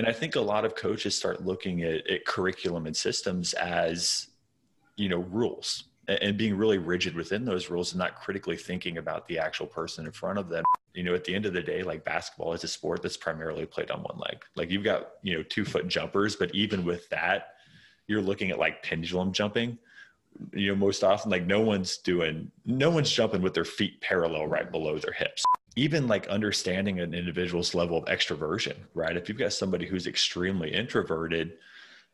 And I think a lot of coaches start looking at, at curriculum and systems as, you know, rules and being really rigid within those rules and not critically thinking about the actual person in front of them. You know, at the end of the day, like basketball is a sport that's primarily played on one leg. Like you've got, you know, two foot jumpers, but even with that, you're looking at like pendulum jumping. You know, most often, like no one's doing, no one's jumping with their feet parallel right below their hips. Even like understanding an individual's level of extroversion, right? If you've got somebody who's extremely introverted,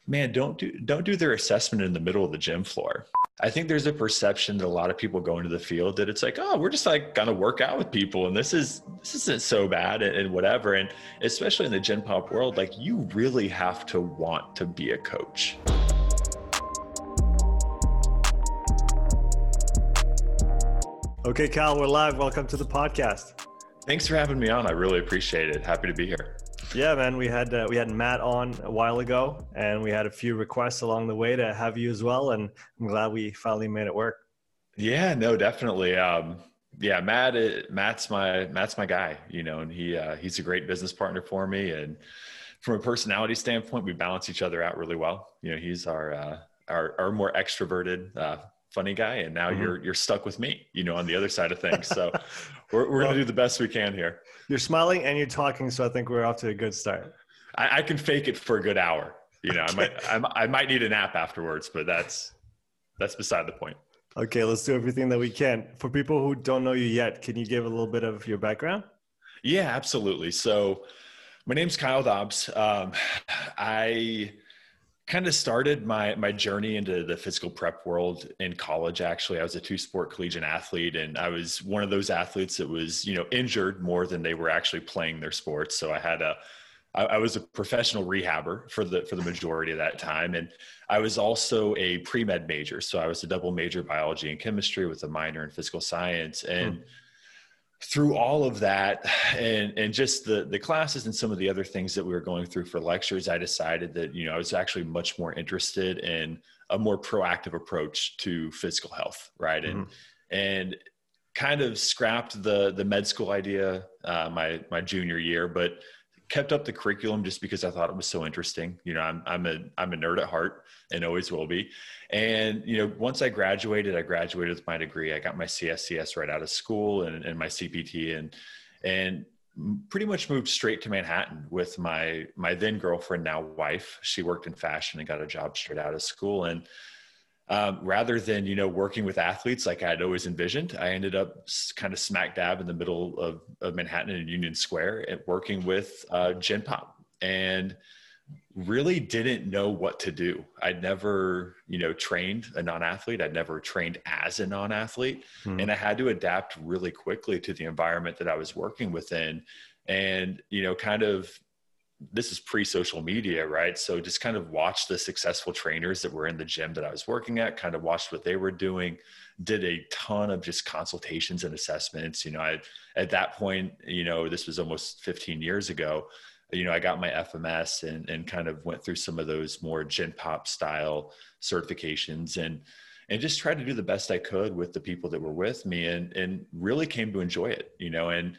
man, don't do don't do their assessment in the middle of the gym floor. I think there's a perception that a lot of people go into the field that it's like, oh, we're just like gonna work out with people, and this is this isn't so bad, and, and whatever. And especially in the gen pop world, like you really have to want to be a coach. Okay, Cal, we're live. Welcome to the podcast. Thanks for having me on. I really appreciate it. Happy to be here. Yeah, man. We had uh, we had Matt on a while ago, and we had a few requests along the way to have you as well. And I'm glad we finally made it work. Yeah, no, definitely. Um, yeah, Matt. Uh, Matt's my Matt's my guy. You know, and he uh, he's a great business partner for me. And from a personality standpoint, we balance each other out really well. You know, he's our uh, our, our more extroverted, uh, funny guy, and now mm-hmm. you're you're stuck with me. You know, on the other side of things. So we're we're well, gonna do the best we can here. You're smiling and you're talking, so I think we're off to a good start. I, I can fake it for a good hour. You know, I might I, I might need a nap afterwards, but that's that's beside the point. Okay, let's do everything that we can. For people who don't know you yet, can you give a little bit of your background? Yeah, absolutely. So, my name's Kyle Dobbs. Um, I kind of started my my journey into the physical prep world in college actually. I was a two sport collegiate athlete and i was one of those athletes that was you know injured more than they were actually playing their sports. So i had a I, was a professional rehabber for the for the majority of that time. And i was also a pre-med major. So i was a double major biology and chemistry with a minor in physical science. And hmm through all of that and and just the the classes and some of the other things that we were going through for lectures i decided that you know i was actually much more interested in a more proactive approach to physical health right and mm-hmm. and kind of scrapped the the med school idea uh, my my junior year but kept up the curriculum just because I thought it was so interesting. You know, I'm I'm a I'm a nerd at heart and always will be. And you know, once I graduated, I graduated with my degree. I got my CSCS right out of school and, and my CPT and and pretty much moved straight to Manhattan with my my then girlfriend, now wife. She worked in fashion and got a job straight out of school and um, rather than you know working with athletes like I'd always envisioned. I ended up kind of smack dab in the middle of, of Manhattan and Union Square and working with uh, Gen Pop and really didn't know what to do. I'd never you know trained a non-athlete. I'd never trained as a non-athlete, mm-hmm. and I had to adapt really quickly to the environment that I was working within. And you know, kind of this is pre social media, right? So just kind of watched the successful trainers that were in the gym that I was working at, kind of watched what they were doing, did a ton of just consultations and assessments. You know, I, at that point, you know, this was almost 15 years ago, you know, I got my FMS and, and kind of went through some of those more Gen Pop style certifications and, and just tried to do the best I could with the people that were with me and, and really came to enjoy it, you know, and,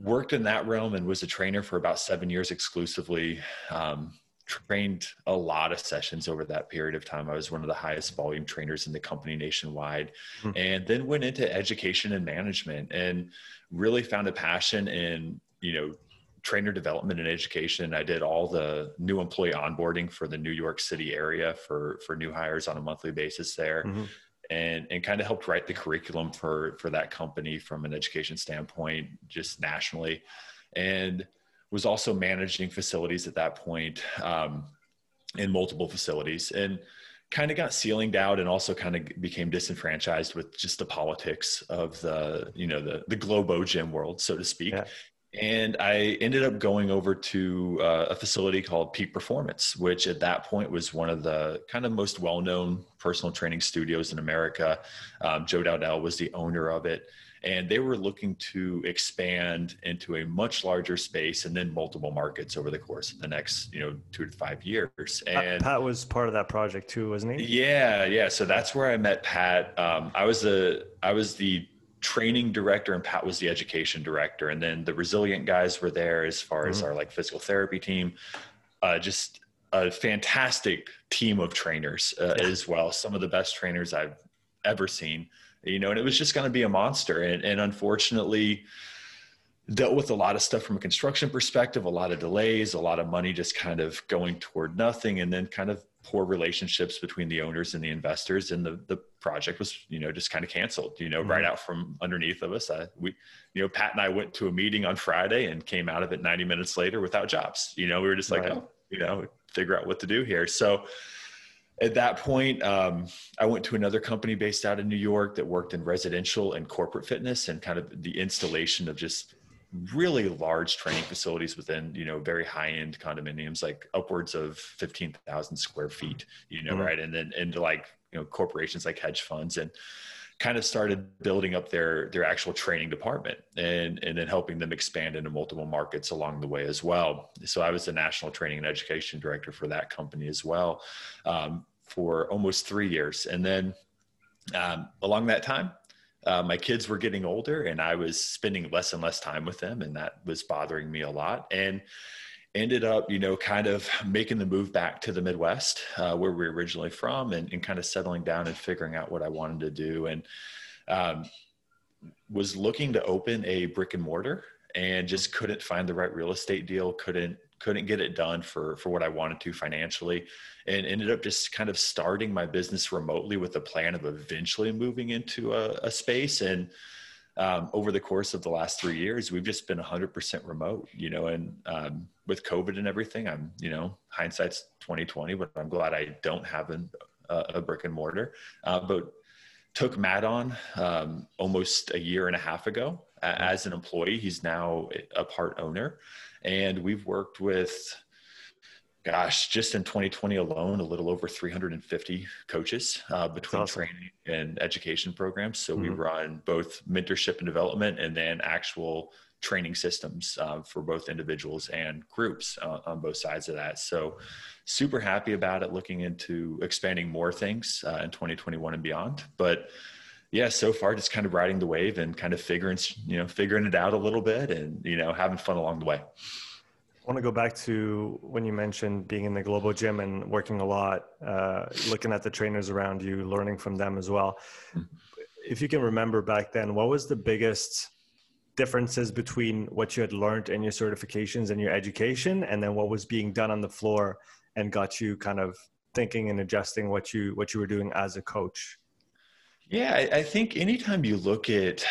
worked in that realm and was a trainer for about seven years exclusively. Um, trained a lot of sessions over that period of time. I was one of the highest volume trainers in the company nationwide, mm-hmm. and then went into education and management and really found a passion in, you know, trainer development and education. I did all the new employee onboarding for the New York City area for, for new hires on a monthly basis there. Mm-hmm and and kind of helped write the curriculum for for that company from an education standpoint just nationally. And was also managing facilities at that point um, in multiple facilities and kind of got ceilinged out and also kind of became disenfranchised with just the politics of the you know the the globo gym world so to speak. Yeah and I ended up going over to uh, a facility called Peak Performance, which at that point was one of the kind of most well known personal training studios in America. Um, Joe Dowdell was the owner of it. And they were looking to expand into a much larger space and then multiple markets over the course of the next, you know, two to five years. And Pat was part of that project too, wasn't he? Yeah, yeah. So that's where I met Pat. Um, I was the I was the training director and Pat was the education director. And then the resilient guys were there as far mm-hmm. as our like physical therapy team. uh, just a fantastic team of trainers uh, yeah. as well. Some of the best trainers I've ever seen, you know, and it was just going to be a monster. And, and unfortunately, dealt with a lot of stuff from a construction perspective, a lot of delays, a lot of money just kind of going toward nothing, and then kind of poor relationships between the owners and the investors. And the the project was, you know, just kind of canceled. You know, mm-hmm. right out from underneath of us. I, we, you know, Pat and I went to a meeting on Friday and came out of it 90 minutes later without jobs. You know, we were just like, right. oh, you know, figure out what to do here. So at that point, um, I went to another company based out in New York that worked in residential and corporate fitness and kind of the installation of just really large training facilities within you know very high end condominiums like upwards of 15,000 square feet you know mm-hmm. right? And then into like you know corporations like hedge funds and kind of started building up their their actual training department and and then helping them expand into multiple markets along the way as well. So i was the national training and education director for that company as well um, for almost three years. And then um, along that time uh, my kids were getting older and I was spending less and less time with them, and that was bothering me a lot. And ended up, you know, kind of making the move back to the Midwest, uh, where we are originally from, and, and, kind of settling down and figuring out what I wanted to do. And um, was looking to open a brick and mortar and just couldn't find the right real estate deal, couldn't couldn't get it done for for what I wanted to financially and ended up just kind of starting my business remotely with the plan of eventually moving into a, a space. And um, over the course of the last three years we've just been 100% remote you know and um, with covid and everything i'm you know hindsight's 2020 but i'm glad i don't have an, a brick and mortar. Uh, but took matt on um, almost a year and a half ago as an employee. He's now a part owner and we've worked with, gosh, just in 2020 alone, a little over 350 coaches uh, between awesome. training and education programs. So mm-hmm. we run both mentorship and development and then actual training systems uh, for both individuals and groups uh, on both sides of that. So, super happy about it. Looking into expanding more things uh, in 2021 and beyond. But yeah, so far just kind of riding the wave and kind of figuring, you know, figuring it out a little bit and, you know, having fun along the way. I want to go back to when you mentioned being in the global gym and working a lot, uh, looking at the trainers around you, learning from them as well. Mm-hmm. If you can remember back then, what was the biggest differences between what you had learned in your certifications and your education, and then what was being done on the floor and got you kind of thinking and adjusting what you what you were doing as a coach? Yeah, I, I think anytime you look at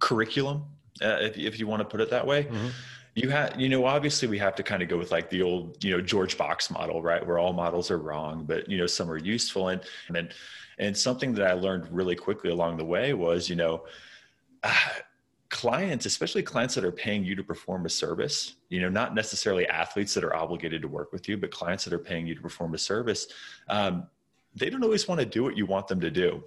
curriculum, uh, if, if you want to put it that way, mm-hmm. you have, you know, obviously we have to kind of go with like the old, you know, George Box model, right? Where all models are wrong, but, you know, some are useful. And, and and something that I learned really quickly along the way was, you know, uh, clients, especially clients that are paying you to perform a service, you know, not necessarily athletes that are obligated to work with you, but clients that are paying you to perform a service, um, they don't always want to do what you want them to do.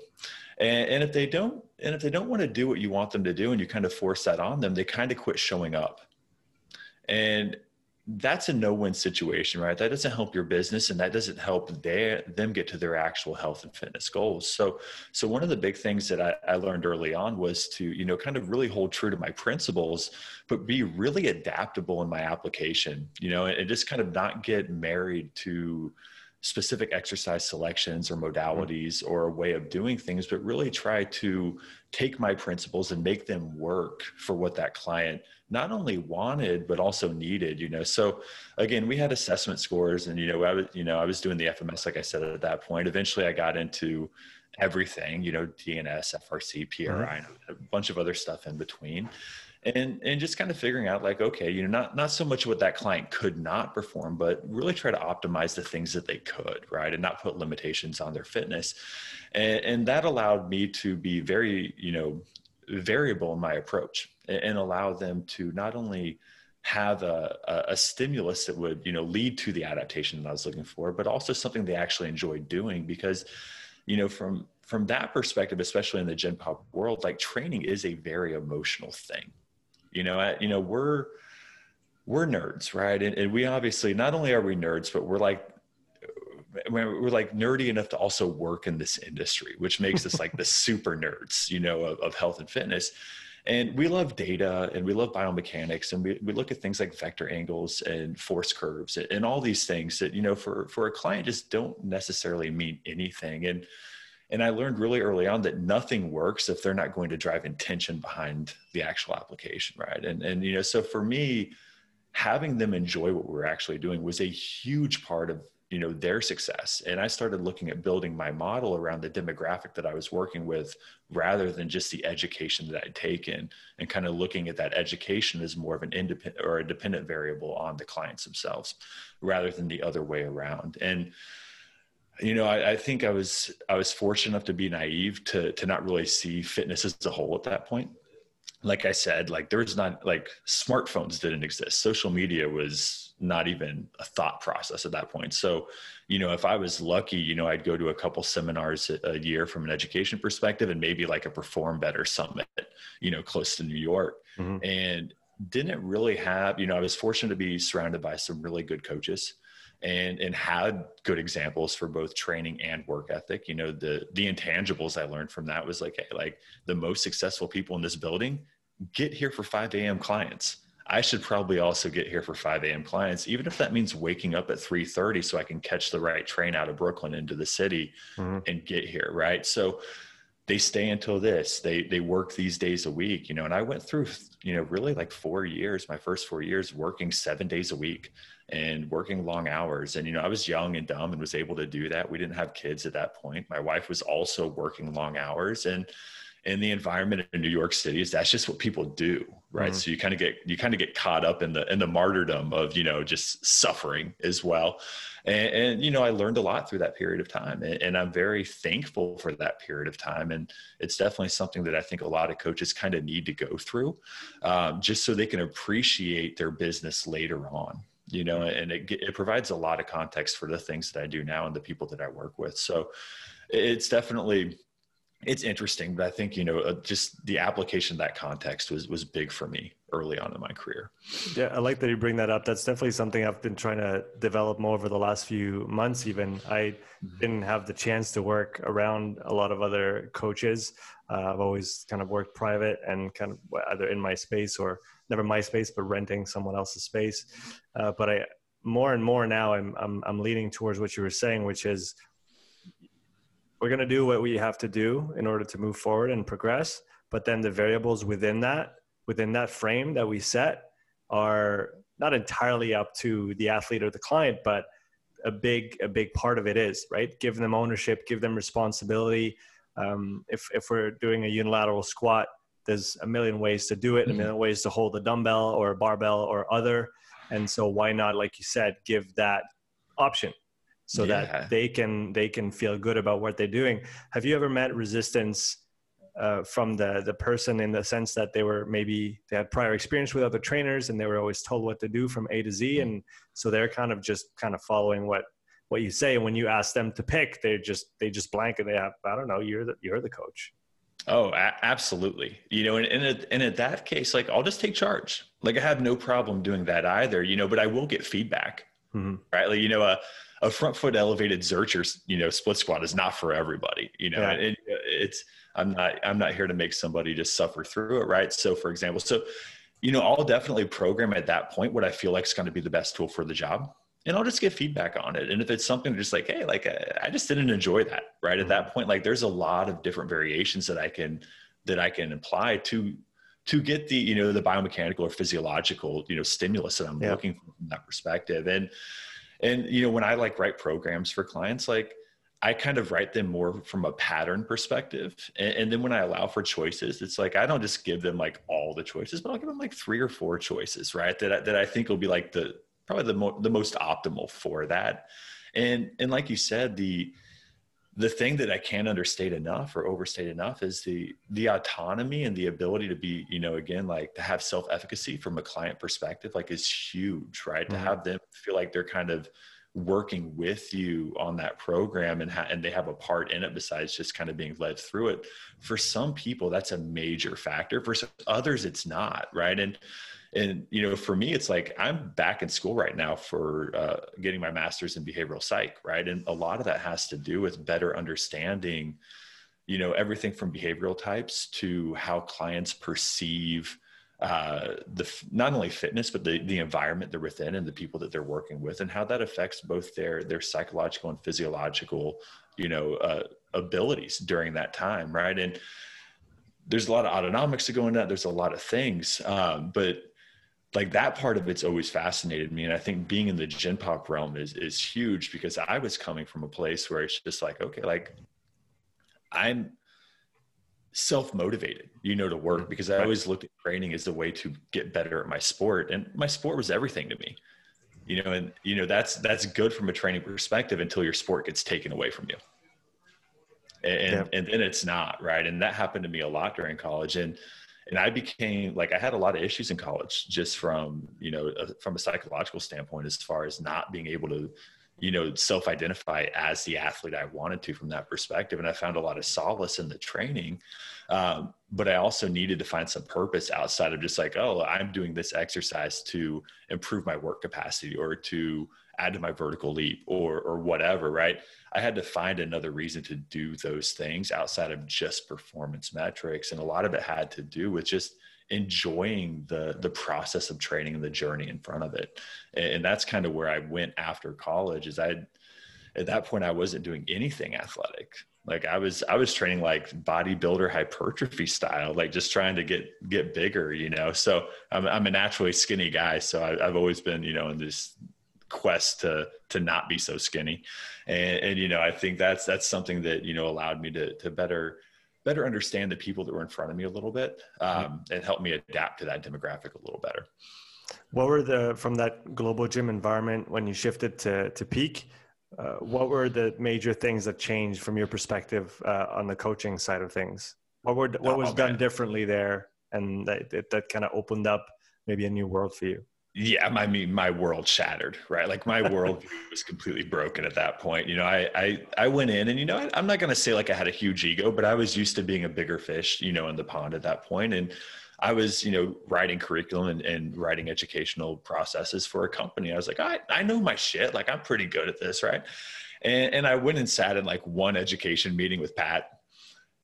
And, and if they don't, and if they don't want to do what you want them to do, and you kind of force that on them, they kind of quit showing up. And that's a no-win situation, right? That doesn't help your business, and that doesn't help their, them get to their actual health and fitness goals. So, so one of the big things that I, I learned early on was to, you know, kind of really hold true to my principles, but be really adaptable in my application, you know, and, and just kind of not get married to specific exercise selections or modalities or a way of doing things, but really try to take my principles and make them work for what that client not only wanted but also needed. You know, so again, we had assessment scores, and you know, I was you know I was doing the FMS like I said at that point. Eventually, I got into everything, you know, DNS, FRC, PRI, mm-hmm. a bunch of other stuff in between and and just kind of figuring out like okay you know not not so much what that client could not perform but really try to optimize the things that they could right and not put limitations on their fitness and, and that allowed me to be very you know variable in my approach and, and allow them to not only have a, a, stimulus that would you know lead to the adaptation that I was looking for, but also something they actually enjoyed doing because you know from from that perspective, especially in the Gen Pop world, like training is a very emotional thing. You know, I, you know, we're we're nerds, right? And, and we obviously not only are we nerds, but we're like we're like nerdy enough to also work in this industry, which makes us like the super nerds, you know, of, of health and fitness. and we love data and we love biomechanics and we, we look at things like vector angles and force curves and all these things that you know for for a client just don't necessarily mean anything and and i learned really early on that nothing works if they're not going to drive intention behind the actual application right? And and you know so for me having them enjoy what we're actually doing was a huge part of you know their success. And i started looking at building my model around the demographic that i was working with rather than just the education that i'd taken and kind of looking at that education as more of an independent or a dependent variable on the clients themselves rather than the other way around. And you know I, I think i was i was fortunate enough to be naive to to not really see fitness as a whole at that point like I said, like there was not like smartphones didn't exist. Social media was not even a thought process at that point. So, you know, if I was lucky, you know, I'd go to a couple seminars a year from an education perspective and maybe like a perform better summit, you know, close to New York. Mm-hmm. And didn't really have, you know, I was fortunate to be surrounded by some really good coaches and and had good examples for both training and work ethic. You know the the intangibles i learned from that was like hey like the most successful people in this building get here for 5 a.m clients. I should probably also get here for 5 a.m clients even if that means waking up at 3.30 so i can catch the right train out of brooklyn into the city mm-hmm. and get here right? So they stay until this. They they work these days a week you know and i went through you know really like four years my first four years working seven days a week and working long hours. And, you know, I was young and dumb and was able to do that. We didn't have kids at that point. My wife was also working long hours. And in the environment in New York City is that's just what people do. Right. Mm-hmm. So you kind of get, you kind of get caught up in the, in the martyrdom of, you know, just suffering as well. And, and you know, I learned a lot through that period of time and, and I'm very thankful for that period of time. And it's definitely something that I think a lot of coaches kind of need to go through um, just so they can appreciate their business later on you know, and it, it provides a lot of context for the things that I do now and the people that I work with. So it's definitely, it's interesting, but I think, you know, uh, just the application of that context was, was big for me early on in my career. Yeah. I like that you bring that up. That's definitely something I've been trying to develop more over the last few months. Even I mm-hmm. didn't have the chance to work around a lot of other coaches. Uh, I've always kind of worked private and kind of either in my space or never my space, but renting someone else's space. Uh, but I more and more now I'm, I'm I'm leaning towards what you were saying, which is we're going to do what we have to do in order to move forward and progress. But then the variables within that within that frame that we set are not entirely up to the athlete or the client, but a big a big part of it is right. Give them ownership, give them responsibility. Um, if if we're doing a unilateral squat, there's a million ways to do it, mm-hmm. a million ways to hold a dumbbell or a barbell or other. And so why not, like you said, give that option so yeah. that they can they can feel good about what they're doing. Have you ever met resistance uh, from the the person in the sense that they were maybe they had prior experience with other trainers and they were always told what to do from A to Z, mm-hmm. and so they're kind of just kind of following what what you say. And when you ask them to pick, they just they just blank and they have I don't know you're the you're the coach. Oh, a- absolutely. You know, and, and, and in that case, like I'll just take charge. Like I have no problem doing that either, you know, but I will get feedback, mm-hmm. right? Like, you know, a, a front foot elevated Zercher, you know, split squat is not for everybody, you know, yeah. and it's, I'm not, I'm not here to make somebody just suffer through it. Right. So for example, so, you know, I'll definitely program at that point what I feel like is going to be the best tool for the job and I'll just get feedback on it. And if it's something just like, hey, like I just didn't enjoy that, right? At that mm-hmm. point, like there's a lot of different variations that I can that I can apply to to get the you know the biomechanical or physiological you know stimulus that I'm yeah. looking for from that perspective. And and you know when I like write programs for clients, like I kind of write them more from a pattern perspective. And, and, then when I allow for choices, it's like I don't just give them like all the choices, but I'll give them like three or four choices, right? That I, that I think will be like the probably the mo- the most optimal for that. And and like you said, the the thing that I can't understate enough or overstate enough is the the autonomy and the ability to be, you know, again, like to have self efficacy from a client perspective, like is huge, right? Mm-hmm. To have them feel like they're kind of working with you on that program and ha- and they have a part in it besides just kind of being led through it. For some people, that's a major factor. For others, it's not, right? And and you know for me it's like i'm back in school right now for uh, getting my master's in behavioral psych right? And a lot of that has to do with better understanding you know everything from behavioral types to how clients perceive uh, the not only fitness but the the environment they're within and the people that they're working with and how that affects both their their psychological and physiological you know uh, abilities during that time right? And there's a lot of autonomics to go into that. There's a lot of things um, but like that part of it's always fascinated me and i think being in the gen pop realm is is huge because i was coming from a place where it's just like okay like i'm self motivated, you know, to work mm-hmm. because I always looked at training as a way to get better at my sport, and my sport was everything to me. You know, and you know that's that's good from a training perspective until your sport gets taken away from you, and yeah. and then it's not right. And that happened to me a lot during college, and and I became like I had a lot of issues in college just from you know from a psychological standpoint as far as not being able to you know self identify as the athlete i wanted to from that perspective. And i found a lot of solace in the training um, but i also needed to find some purpose outside of just like oh i'm doing this exercise to improve my work capacity or to add to my vertical leap or or whatever right i had to find another reason to do those things outside of just performance metrics and a lot of it had to do with just enjoying the the process of training and the journey in front of it. And that's kind of where i went after college is i at that point i wasn't doing anything athletic. Like i was i was training like bodybuilder hypertrophy style like just trying to get get bigger you know? So i'm, I'm a naturally skinny guy so I, have always been you know in this quest to to not be so skinny and, and you know i think that's that's something that you know allowed me to to better better understand the people that were in front of me a little bit um, and help me adapt to that demographic a little better. What were the from that global gym environment when you shifted to to peak? Uh, what were the major things that changed from your perspective uh, on the coaching side of things? What were what was oh, done differently there, and that that, that kind of opened up maybe a new world for you? Yeah i mean my world shattered right? Like my world was completely broken at that point. You know i i, I went in and you know I, am not going to say like i had a huge ego but i was used to being a bigger fish you know in the pond at that point. And i was you know writing curriculum and, and writing educational processes for a company. I was like i, I know my shit. Like i'm pretty good at this right? And, and i went and sat in like one education meeting with pat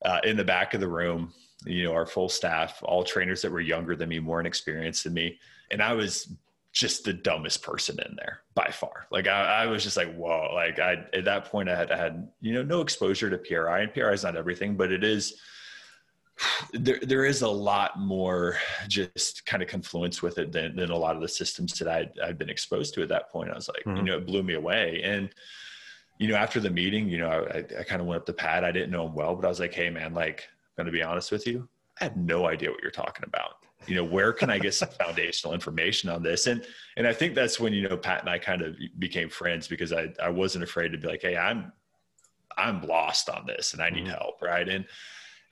uh, in the back of the room. You know our full staff all trainers that were younger than me more inexperienced than me. And I was just the dumbest person in there by far. Like I, I, was just like, whoa. Like I at that point I had I had, you know, no exposure to PRI and PRI is not everything, but it is there there is a lot more just kind of confluence with it than, than a lot of the systems that I'd, I'd been exposed to at that point. I was like, mm-hmm. you know, it blew me away. And, you know, after the meeting, you know, I, I kind of went up to Pat. I didn't know him well, but I was like, hey man, like, I'm going to be honest with you. I have no idea what you're talking about you know where can i get some foundational information on this? And and i think that's when you know pat and i kind of became friends because i i wasn't afraid to be like hey i'm i'm lost on this and i need mm-hmm. help right? And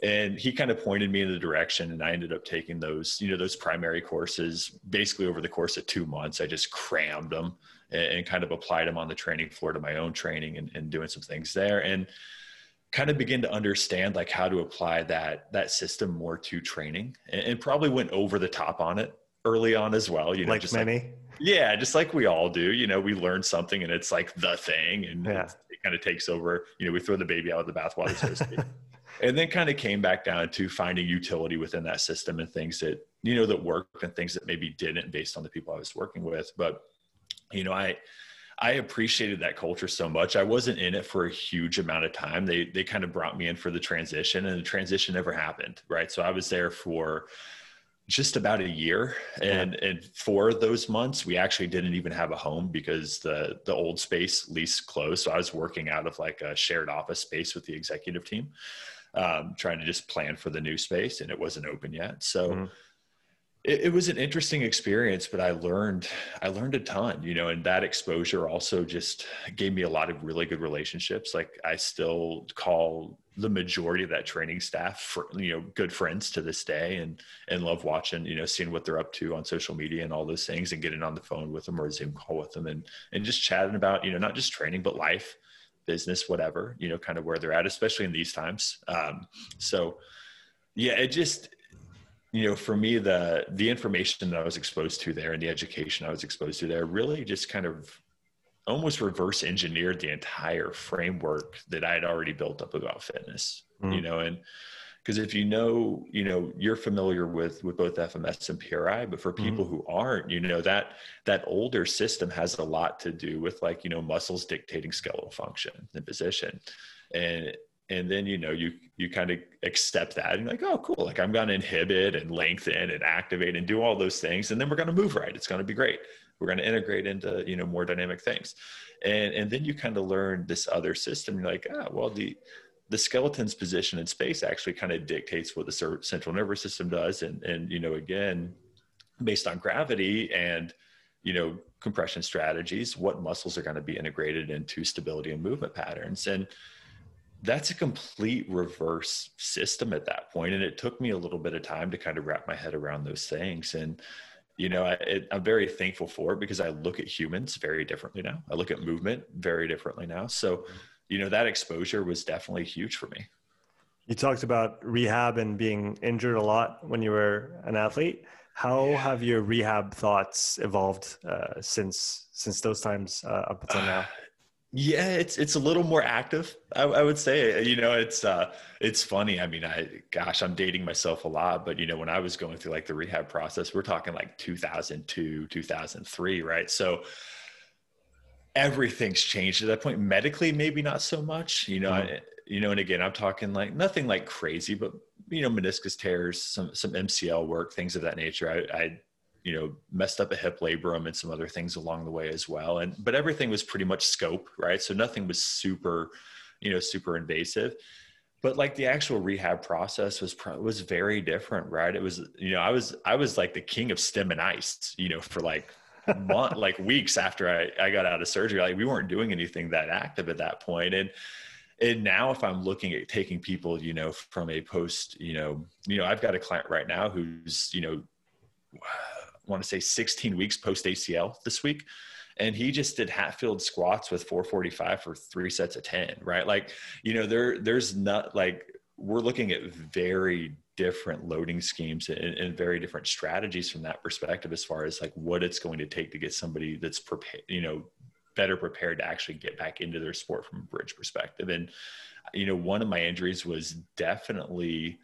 and he kind of pointed me in the direction and i ended up taking those you know those primary courses basically over the course of two months i just crammed them and, and kind of applied them on the training floor to my own training and, and doing some things there. And kind of begin to understand like how to apply that that system more to training and, and probably went over the top on it early on as well you know like just many like, yeah just like we all do you know we learn something and it's like the thing and yeah. it kind of takes over you know we throw the baby out of the bathwater so to speak and then kind of came back down to finding utility within that system and things that you know that worked and things that maybe didn't based on the people i was working with but you know i I appreciated that culture so much. I wasn't in it for a huge amount of time. They they kind of brought me in for the transition, and the transition never happened. Right, so I was there for just about a year, and yeah. and for those months, we actually didn't even have a home because the the old space lease closed. So I was working out of like a shared office space with the executive team, um, trying to just plan for the new space, and it wasn't open yet. So. Mm-hmm it, it, was an interesting experience, but I learned I learned a ton, you know, and that exposure also just gave me a lot of really good relationships. Like I still call the majority of that training staff for you know good friends to this day and and love watching you know seeing what they're up to on social media and all those things and getting on the phone with them or a zoom call with them and and just chatting about you know not just training but life business whatever you know kind of where they're at especially in these times um so yeah it just you know for me the the information that i was exposed to there and the education i was exposed to there really just kind of almost reverse engineered the entire framework that I had already built up about fitness, mm. you know, and because if you know, you know, you're familiar with with both FMS and PRI, but for people mm-hmm. who aren't, you know, that that older system has a lot to do with like, you know, muscles dictating skeletal function and position. And and then you know you you kind of accept that and like oh cool. Like i'm going to inhibit and lengthen and activate and do all those things and then we're going to move right. It's going to be great. We're going to integrate into you know more dynamic things. And and then you kind of learn this other system. You're like ah well the the skeleton's position in space actually kind of dictates what the central nervous system does. And and you know again based on gravity and you know compression strategies what muscles are going to be integrated into stability and movement patterns. And that's a complete reverse system at that point and it took me a little bit of time to kind of wrap my head around those things. And you know I, am very thankful for it because i look at humans very differently now. I look at movement very differently now. So you know that exposure was definitely huge for me. You talked about rehab and being injured a lot when you were an athlete. How yeah. have your rehab thoughts evolved uh, since since those times uh, up until now yeah, it's it's a little more active. I, I, would say, you know, it's uh, it's funny. I mean, I gosh, I'm dating myself a lot, but you know, when I was going through like the rehab process, we're talking like 2002, 2003, right? So everything's changed at that point. Medically, maybe not so much. You know, mm-hmm. I, you know, and again, I'm talking like nothing like crazy, but you know, meniscus tears, some some MCL work, things of that nature. I, I you know messed up a hip labrum and some other things along the way as well. And but everything was pretty much scope right? So nothing was super you know super invasive. But like the actual rehab process was was very different right? It was you know i was i was like the king of stem and ice you know for like month like weeks after I, I got out of surgery. Like we weren't doing anything that active at that point. And and now if i'm looking at taking people you know from a post you know you know i've got a client right now who's you know want to say 16 weeks post ACL this week. And he just did Hatfield squats with 445 for three sets of 10, right? Like, you know, there, there's not like, we're looking at very different loading schemes and, and, very different strategies from that perspective as far as like what it's going to take to get somebody that's prepared you know better prepared to actually get back into their sport from a bridge perspective and you know one of my injuries was definitely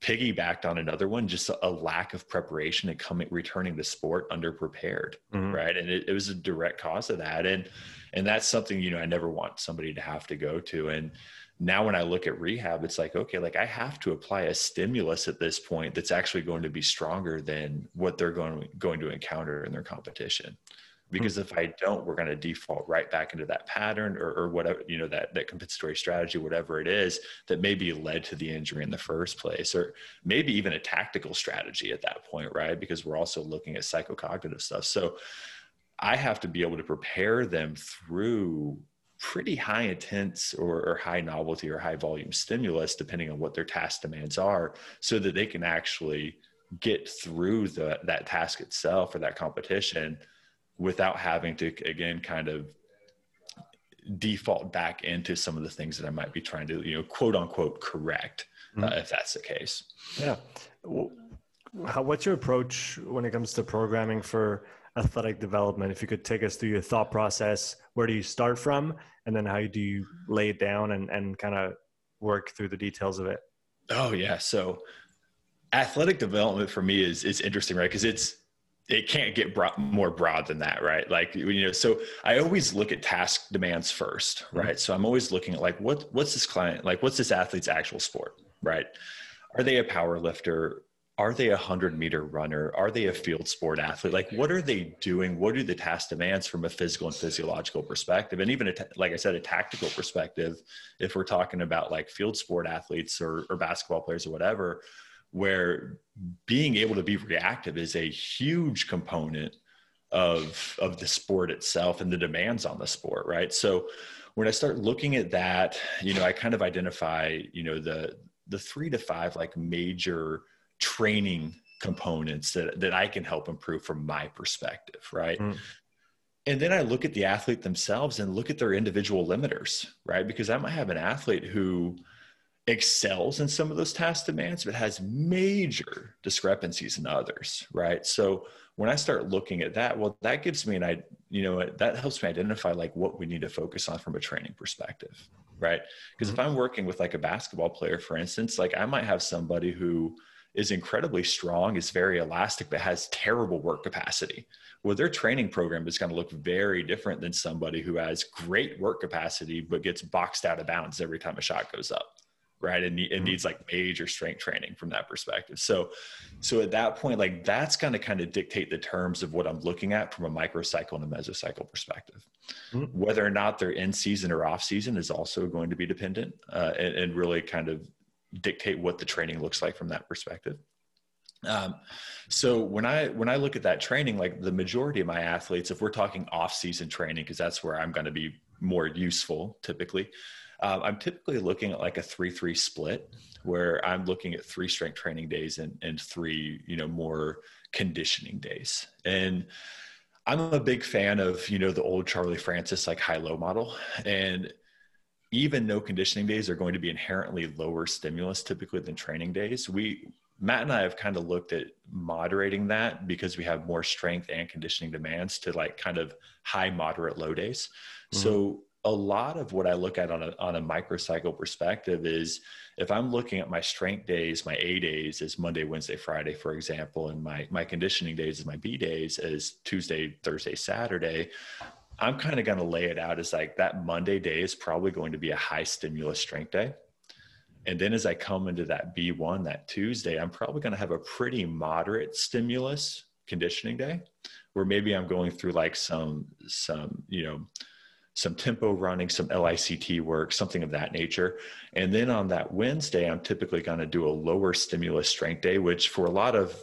piggybacked on another one, just a lack of preparation and coming returning to sport underprepared, mm-hmm. right? And it, it, was a direct cause of that, and and that's something you know I never want somebody to have to go to. And now when I look at rehab, it's like okay, like I have to apply a stimulus at this point that's actually going to be stronger than what they're going going to encounter in their competition Hmm. because if I don't, we're going to default right back into that pattern or, or, whatever, you know, that, that compensatory strategy, whatever it is that maybe led to the injury in the first place, or maybe even a tactical strategy at that point, right? Because we're also looking at psychocognitive stuff. So I have to be able to prepare them through pretty high intense or, or high novelty or high volume stimulus, depending on what their task demands are, so that they can actually get through the, that task itself or that competition without having to again kind of default back into some of the things that I might be trying to, you know, quote unquote correct, uh, mm-hmm. uh, if that's the case. Yeah. How, what's your approach when it comes to programming for athletic development? If you could take us through your thought process, where do you start from? And then how do you lay it down and, and kind of work through the details of it? Oh yeah. So athletic development for me is, is interesting, right? Cause it's, it can't get broad, more broad than that, right? Like you know, so I always look at task demands 1st mm-hmm. right? So I'm always looking at like what what's this client like? What's this athlete's actual sport, right? Are they a power lifter? Are they a hundred meter runner? Are they a field sport athlete? Like, what are they doing? What are the task demands from a physical and physiological perspective? And even, a t- like I said, a tactical perspective, if we're talking about like field sport athletes or, or basketball players or whatever, where being able to be reactive is a huge component of of the sport itself and the demands on the sport right? So when i start looking at that you know i kind of identify you know the the three to five like major training components that that i can help improve from my perspective right? Mm. and then i look at the athlete themselves and look at their individual limiters right? Because i might have an athlete who excels in some of those task demands, but has major discrepancies in others, right? So when I start looking at that, well, that gives me an I, you know, that helps me identify like what we need to focus on from a training perspective, right? Because mm-hmm. if I'm working with like a basketball player, for instance, like I might have somebody who is incredibly strong, is very elastic, but has terrible work capacity. Well, their training program is going to look very different than somebody who has great work capacity, but gets boxed out of bounds every time a shot goes up right and it mm-hmm. needs like major strength training from that perspective so so at that point like that's going to kind of dictate the terms of what i'm looking at from a microcycle and a mesocycle perspective mm-hmm. whether or not they're in season or off season is also going to be dependent uh, and, and, really kind of dictate what the training looks like from that perspective um, so when i when i look at that training like the majority of my athletes if we're talking off season training because that's where i'm going to be more useful typically um, I'm typically looking at like a three three split, where I'm looking at three strength training days and and three you know more conditioning days. And I'm a big fan of you know the old Charlie Francis like high low model, and even no conditioning days are going to be inherently lower stimulus typically than training days. We Matt and I have kind of looked at moderating that because we have more strength and conditioning demands to like kind of high, moderate, low days. Mm-hmm. So a lot of what I look at on a, on a microcycle perspective is if I'm looking at my strength days, my A days is Monday, Wednesday, Friday, for example, and my, my conditioning days is my B days is Tuesday, Thursday, Saturday. I'm kind of going to lay it out as like that Monday day is probably going to be a high stimulus strength day. And then as I come into that B1, that Tuesday, I'm probably going to have a pretty moderate stimulus conditioning day where maybe I'm going through like some, some, you know, some tempo running, some LICT work, something of that nature. And then on that Wednesday, I'm typically going to do a lower stimulus strength day, which for a lot of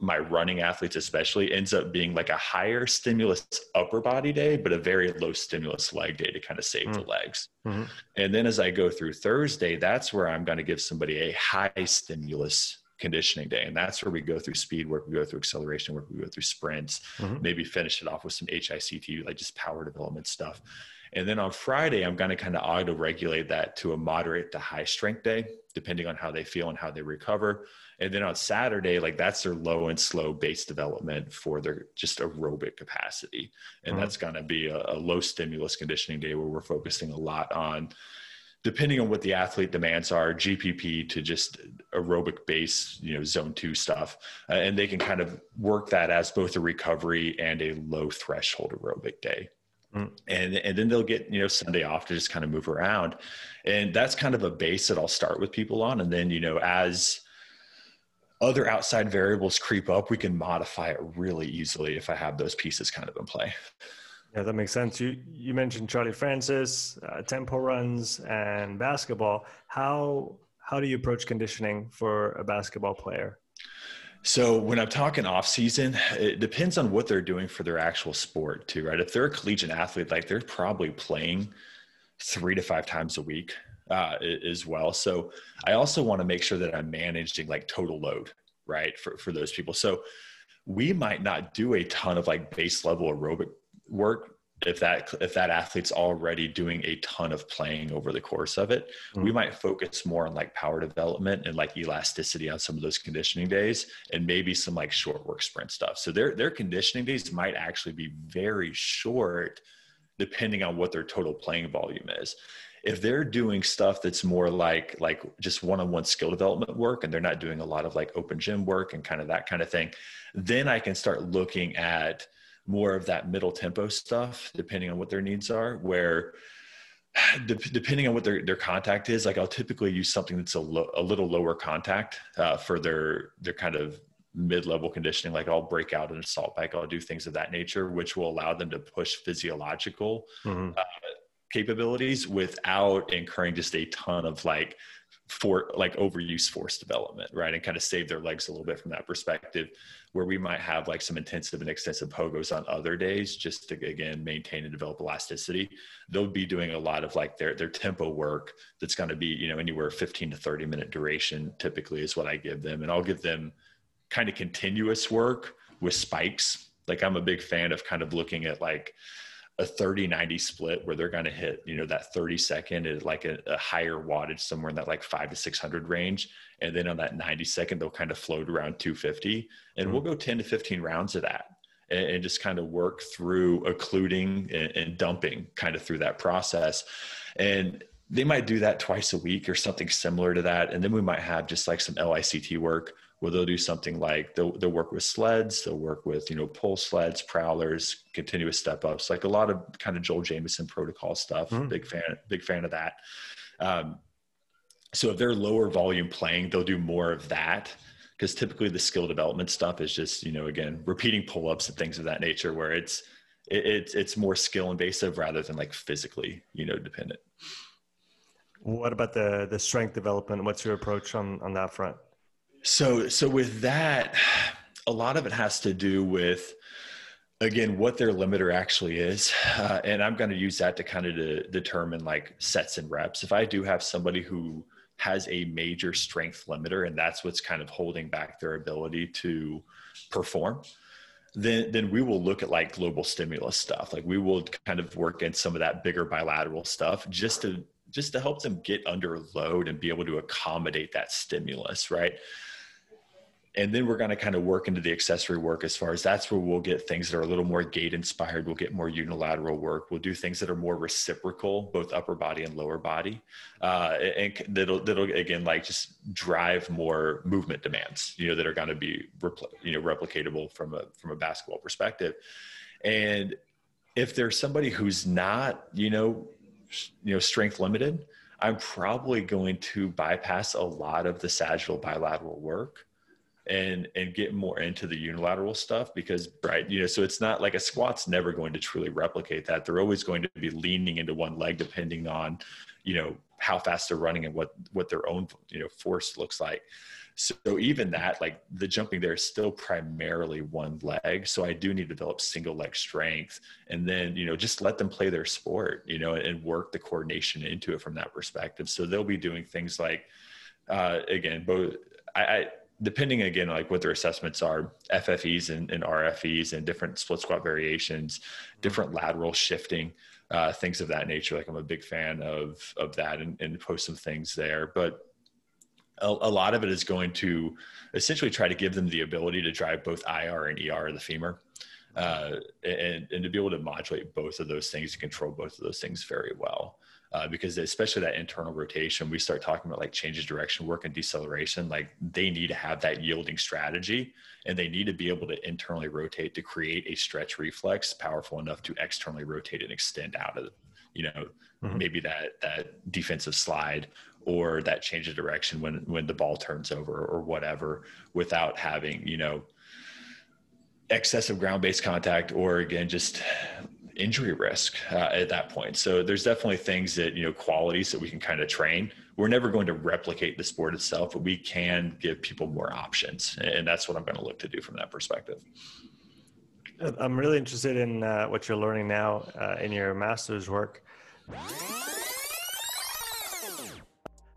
my running athletes, especially, ends up being like a higher stimulus upper body day, but a very low stimulus leg day to kind of save mm. the legs. Mm-hmm. And then as I go through Thursday, that's where I'm going to give somebody a high stimulus conditioning day. And that's where we go through speed work, we go through acceleration work, we go through sprints, mm-hmm. maybe finish it off with some HICT, like just power development stuff. And then on Friday, I'm going to kind of auto regulate that to a moderate to high strength day, depending on how they feel and how they recover. And then on Saturday, like that's their low and slow base development for their just aerobic capacity. And mm-hmm. that's going to be a, a low stimulus conditioning day where we're focusing a lot on depending on what the athlete demands are gpp to just aerobic base you know zone two stuff uh, and they can kind of work that as both a recovery and a low threshold aerobic day. Mm. and and then they'll get you know sunday off to just kind of move around. And that's kind of a base that i'll start with people on. And then you know as other outside variables creep up we can modify it really easily if i have those pieces kind of in play yeah, that makes sense. You you mentioned Charlie Francis, uh, tempo runs, and basketball. How how do you approach conditioning for a basketball player? So when I'm talking off season, it depends on what they're doing for their actual sport too, right? If they're a collegiate athlete, like they're probably playing three to five times a week uh, as well. So I also want to make sure that I'm managing like total load, right, for for those people. So we might not do a ton of like base level aerobic work if that if that athlete's already doing a ton of playing over the course of it mm-hmm. we might focus more on like power development and like elasticity on some of those conditioning days and maybe some like short work sprint stuff so their their conditioning days might actually be very short depending on what their total playing volume is if they're doing stuff that's more like like just one-on-one skill development work and they're not doing a lot of like open gym work and kind of that kind of thing then i can start looking at more of that middle tempo stuff, depending on what their needs are, where de- depending on what their, their contact is, like I'll typically use something that's a, lo- a little lower contact uh, for their, their kind of mid-level conditioning. Like I'll break out an assault bike, I'll do things of that nature, which will allow them to push physiological mm-hmm. uh, capabilities without incurring just a ton of like for like overuse force development, right? And kind of save their legs a little bit from that perspective, where we might have like some intensive and extensive pogos on other days, just to again maintain and develop elasticity. They'll be doing a lot of like their their tempo work that's going to be you know anywhere 15 to 30 minute duration typically is what I give them, and I'll give them kind of continuous work with spikes. Like I'm a big fan of kind of looking at like a 30 90 split where they're going to hit you know that 30 second is like a, a, higher wattage somewhere in that like five to 600 range and then on that 90 second they'll kind of float around 250 and mm-hmm. we'll go 10 to 15 rounds of that and, and just kind of work through occluding and, and dumping kind of through that process and they might do that twice a week or something similar to that and then we might have just like some lict work where they'll do something like they'll, they'll work with sleds, they'll work with, you know, pull sleds, prowlers, continuous step ups, like a lot of kind of Joel Jamieson protocol stuff. Mm. Big fan, big fan of that. Um, so if they're lower volume playing, they'll do more of that because typically the skill development stuff is just, you know, again, repeating pull ups and things of that nature where it's, it, it's, it's more skill invasive rather than like physically, you know, dependent. What about the, the strength development? What's your approach on, on that front? So, so with that, a lot of it has to do with again what their limiter actually is uh, and i'm going to use that to kind of de- determine like sets and reps if i do have somebody who has a major strength limiter and that's what's kind of holding back their ability to perform then then we will look at like global stimulus stuff. Like we will kind of work in some of that bigger bilateral stuff just to just to help them get under load and be able to accommodate that stimulus right and then we're going to kind of work into the accessory work as far as that's where we'll get things that are a little more gait inspired. We'll get more unilateral work. We'll do things that are more reciprocal both upper body and lower body uh, and that'll that'll again like just drive more movement demands you know that are going to be repl- you know replicatable from a from a basketball perspective. And if there's somebody who's not you know you know strength limited i'm probably going to bypass a lot of the sagittal bilateral work and and get more into the unilateral stuff because right you know so it's not like a squat's never going to truly replicate that. They're always going to be leaning into one leg depending on you know how fast they're running and what what their own you know force looks like. So even that like the jumping there is still primarily one leg. So i do need to develop single leg strength and then you know just let them play their sport you know and work the coordination into it from that perspective. So they'll be doing things like uh, again both I, I depending again like what their assessments are ffes and, and rfes and different split squat variations different lateral shifting uh, things of that nature. Like i'm a big fan of of that and, and post some things there. But a, a, lot of it is going to essentially try to give them the ability to drive both ir and er of the femur uh, and, and to be able to modulate both of those things and control both of those things very well uh, because especially that internal rotation, we start talking about like change of direction work and deceleration. Like they need to have that yielding strategy, and they need to be able to internally rotate to create a stretch reflex powerful enough to externally rotate and extend out of, you know, mm-hmm. maybe that that defensive slide or that change of direction when when the ball turns over or whatever, without having you know excessive ground based contact or again just injury risk uh, at that point. So there's definitely things that, you know, qualities that we can kind of train. We're never going to replicate the sport itself, but we can give people more options. And that's what I'm going to look to do from that perspective. I'm really interested in uh, what you're learning now uh, in your master's work.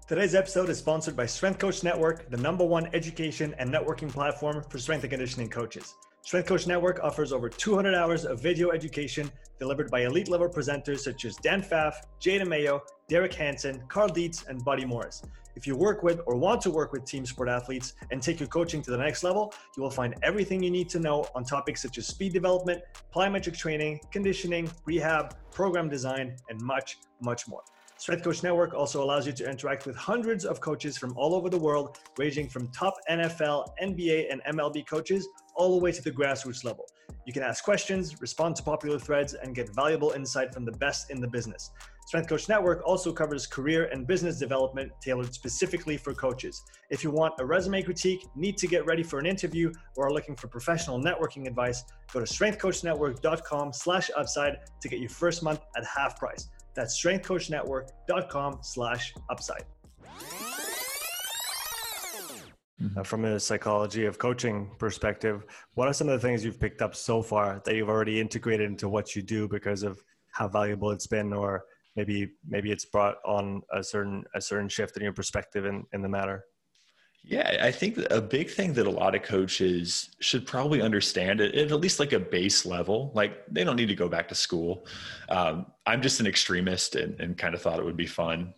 Today's episode is sponsored by Strength Coach Network, the number one education and networking platform for strength and conditioning coaches. Strength Coach Network offers over 200 hours of video education delivered by elite level presenters such as Dan Pfaff, Jada Mayo, Derek Hansen, Cal Dietz, and Buddy Morris. If you work with or want to work with team sport athletes and take your coaching to the next level, you will find everything you need to know on topics such as speed development, plyometric training, conditioning, rehab, program design, and much, much more. Strength Coach Network also allows you to interact with hundreds of coaches from all over the world, ranging from top NFL, NBA, and MLB coaches all the way to the grassroots level. You can ask questions, respond to popular threads, and get valuable insight from the best in the business. Strength Coach Network also covers career and business development tailored specifically for coaches. If you want a resume critique, need to get ready for an interview, or are looking for professional networking advice, go to strengthcoachnetwork.com slash upside to get your first month at half price. That's strengthcoachnetwork.com slash upside. Mm-hmm. Uh, from a psychology of coaching perspective, what are some of the things you've picked up so far that you've already integrated into what you do because of how valuable it's been, or maybe maybe it's brought on a certain a certain shift in your perspective in, in the matter? Yeah, I think a big thing that a lot of coaches should probably understand it at least like a base level. Like they don't need to go back to school. Um, I'm just an extremist and, and kind of thought it would be fun.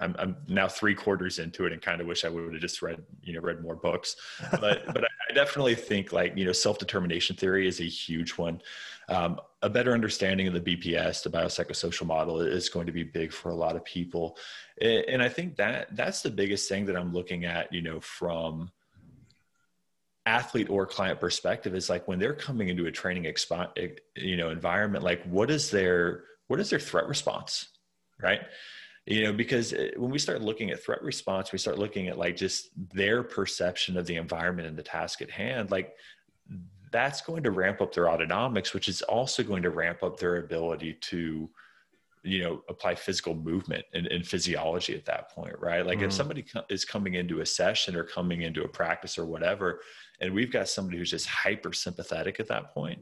I'm, I'm now three quarters into it and kind of wish I would have just read, you know, read more books. But but I definitely think like you know self determination theory is a huge one. Um, a better understanding of the BPS, the biopsychosocial model, is going to be big for a lot of people, and I think that that's the biggest thing that I'm looking at. You know, from athlete or client perspective is like when they're coming into a training expo- you know environment like what is their what is their threat response right you know because uh, when we start looking at threat response we start looking at like just their perception of the environment and the task at hand like that's going to ramp up their autonomics which is also going to ramp up their ability to you know apply physical movement and, and physiology at that point right like mm. if somebody co- is coming into a session or coming into a practice or whatever and we've got somebody who's just hyper sympathetic at that point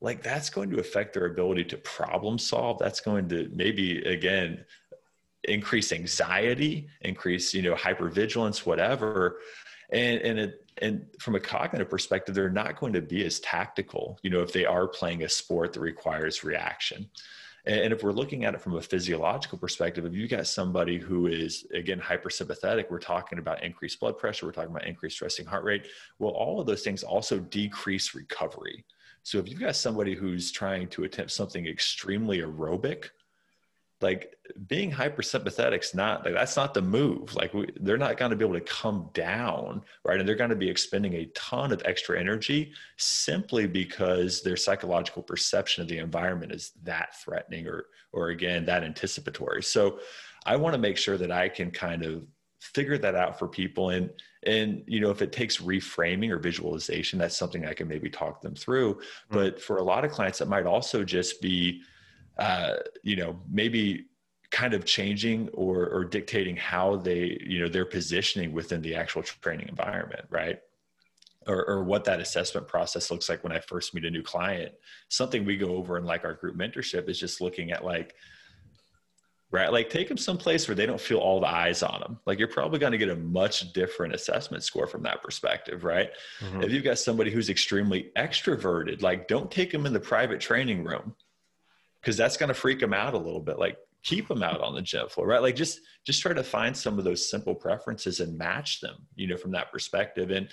like that's going to affect their ability to problem solve that's going to maybe again increase anxiety, increase, you know, hypervigilance, whatever. And, and it, and from a cognitive perspective, they're not going to be as tactical, you know, if they are playing a sport that requires reaction. And if we're looking at it from a physiological perspective, if you've got somebody who is, again, hypersympathetic, we're talking about increased blood pressure, we're talking about increased resting heart rate. Well, all of those things also decrease recovery. So if you've got somebody who's trying to attempt something extremely aerobic, like being hypersympathetic is not like that's not the move. Like we, they're not going to be able to come down right? And they're going to be expending a ton of extra energy simply because their psychological perception of the environment is that threatening or or again that anticipatory. So i want to make sure that i can kind of figure that out for people. And and you know if it takes reframing or visualization that's something i can maybe talk them through. Mm-hmm. but for a lot of clients it might also just be uh, you know, maybe kind of changing or, or dictating how they, you know, their positioning within the actual training environment, right? Or, or, what that assessment process looks like when I first meet a new client. Something we go over in like our group mentorship is just looking at like, right, like take them someplace where they don't feel all the eyes on them. Like you're probably going to get a much different assessment score from that perspective, right? Mm-hmm. If you've got somebody who's extremely extroverted, like don't take them in the private training room because that's going to freak them out a little bit. Like keep them out on the gym floor, right? Like just just try to find some of those simple preferences and match them, you know, from that perspective. And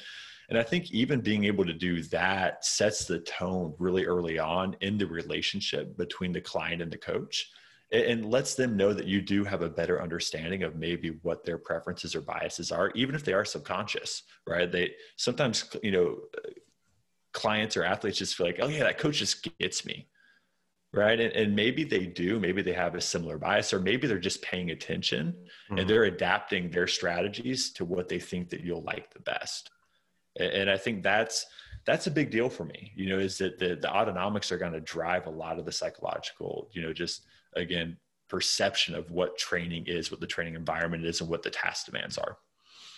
and I think even being able to do that sets the tone really early on in the relationship between the client and the coach and lets them know that you do have a better understanding of maybe what their preferences or biases are even if they are subconscious right they sometimes you know clients or athletes just feel like oh yeah that coach just gets me right? And, and, maybe they do maybe they have a similar bias or maybe they're just paying attention mm-hmm. and they're adapting their strategies to what they think that you'll like the best. And, and i think that's that's a big deal for me you know is that the, the autonomics are going to drive a lot of the psychological you know just again perception of what training is what the training environment is and what the task demands are.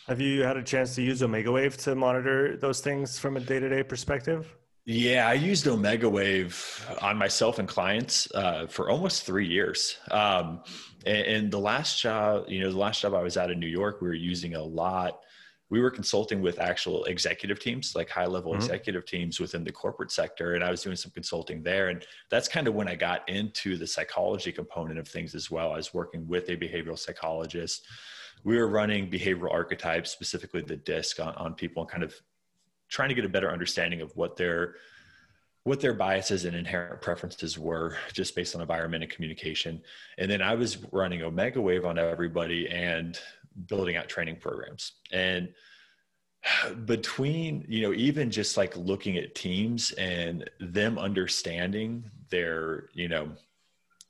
Have you had a chance to use omega wave to monitor those things from a day-to-day perspective yeah, I used Omega Wave on myself and clients uh, for almost three years. Um, and, and, the last job, you know, the last job I was at in New York, we were using a lot. We were consulting with actual executive teams, like high level mm-hmm. executive teams within the corporate sector. And I was doing some consulting there. And that's kind of when I got into the psychology component of things as well. I was working with a behavioral psychologist. We were running behavioral archetypes, specifically the DISC on, on people and kind of trying to get a better understanding of what their what their biases and inherent preferences were just based on environment and communication. And then I was running omega wave on everybody and building out training programs. And between, you know, even just like looking at teams and them understanding their, you know,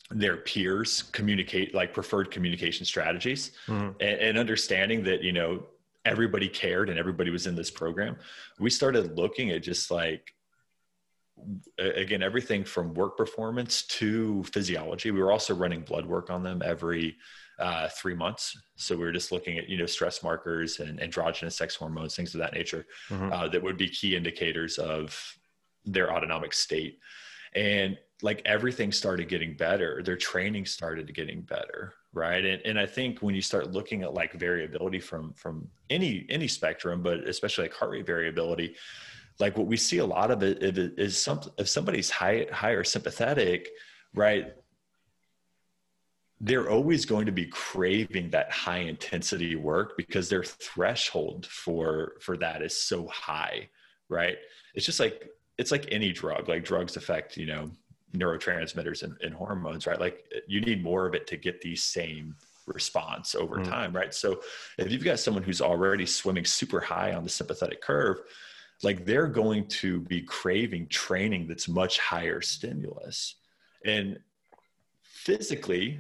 their peers communicate like preferred communication strategies mm-hmm. and, and understanding that, you know, everybody cared and everybody was in this program we started looking at just like again everything from work performance to physiology. We were also running blood work on them every uh, three months. So we were just looking at you know stress markers and androgynous sex hormones things of that nature mm-hmm. uh, that would be key indicators of their autonomic state. And like everything started getting better. Their training started getting better right? And, and i think when you start looking at like variability from from any any spectrum but especially like heart rate variability like what we see a lot of it is some if somebody's high higher sympathetic right they're always going to be craving that high intensity work because their threshold for for that is so high right? It's just like it's like any drug. Like drugs affect you know neurotransmitters and, and hormones right? Like you need more of it to get the same response over mm. time right? So if you've got someone who's already swimming super high on the sympathetic curve like they're going to be craving training that's much higher stimulus. And physically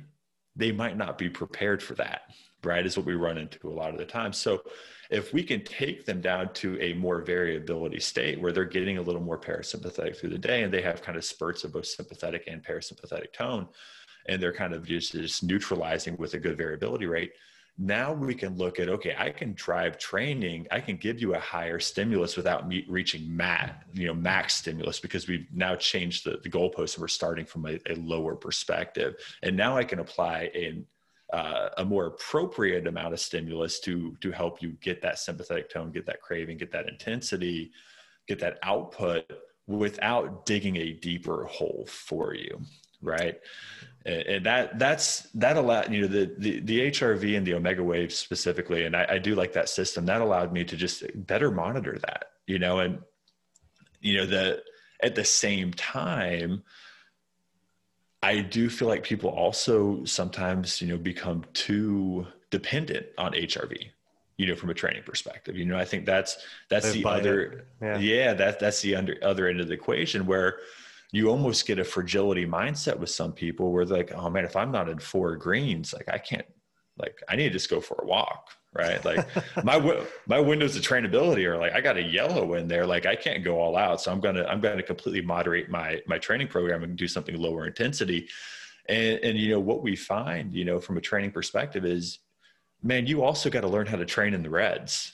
they might not be prepared for that right is what we run into a lot of the time. So if we can take them down to a more variability state where they're getting a little more parasympathetic through the day and they have kind of spurts of both sympathetic and parasympathetic tone and they're kind of just, just neutralizing with a good variability rate now we can look at okay i can drive training i can give you a higher stimulus without me reaching mat you know max stimulus because we've now changed the, the goalpost and we're starting from a, a lower perspective. And now i can apply a, uh, a more appropriate amount of stimulus to to help you get that sympathetic tone get that craving get that intensity get that output without digging a deeper hole for you right? And that that's that allowed you know the, the the hrv and the omega waves specifically and I, I, do like that system that allowed me to just better monitor that you know and you know the at the same time i do feel like people also sometimes you know become too dependent on hrv you know from a training perspective. You know i think that's that's the other yeah. yeah that that's the under, other end of the equation where you almost get a fragility mindset with some people where they're like, oh man, if I'm not in four greens, like I can't, like I need to just go for a walk, right? Like my my windows of trainability are like I got a yellow in there, like I can't go all out, so I'm gonna I'm gonna completely moderate my my training program and do something lower intensity. And and you know what we find, you know, from a training perspective is, man, you also got to learn how to train in the reds,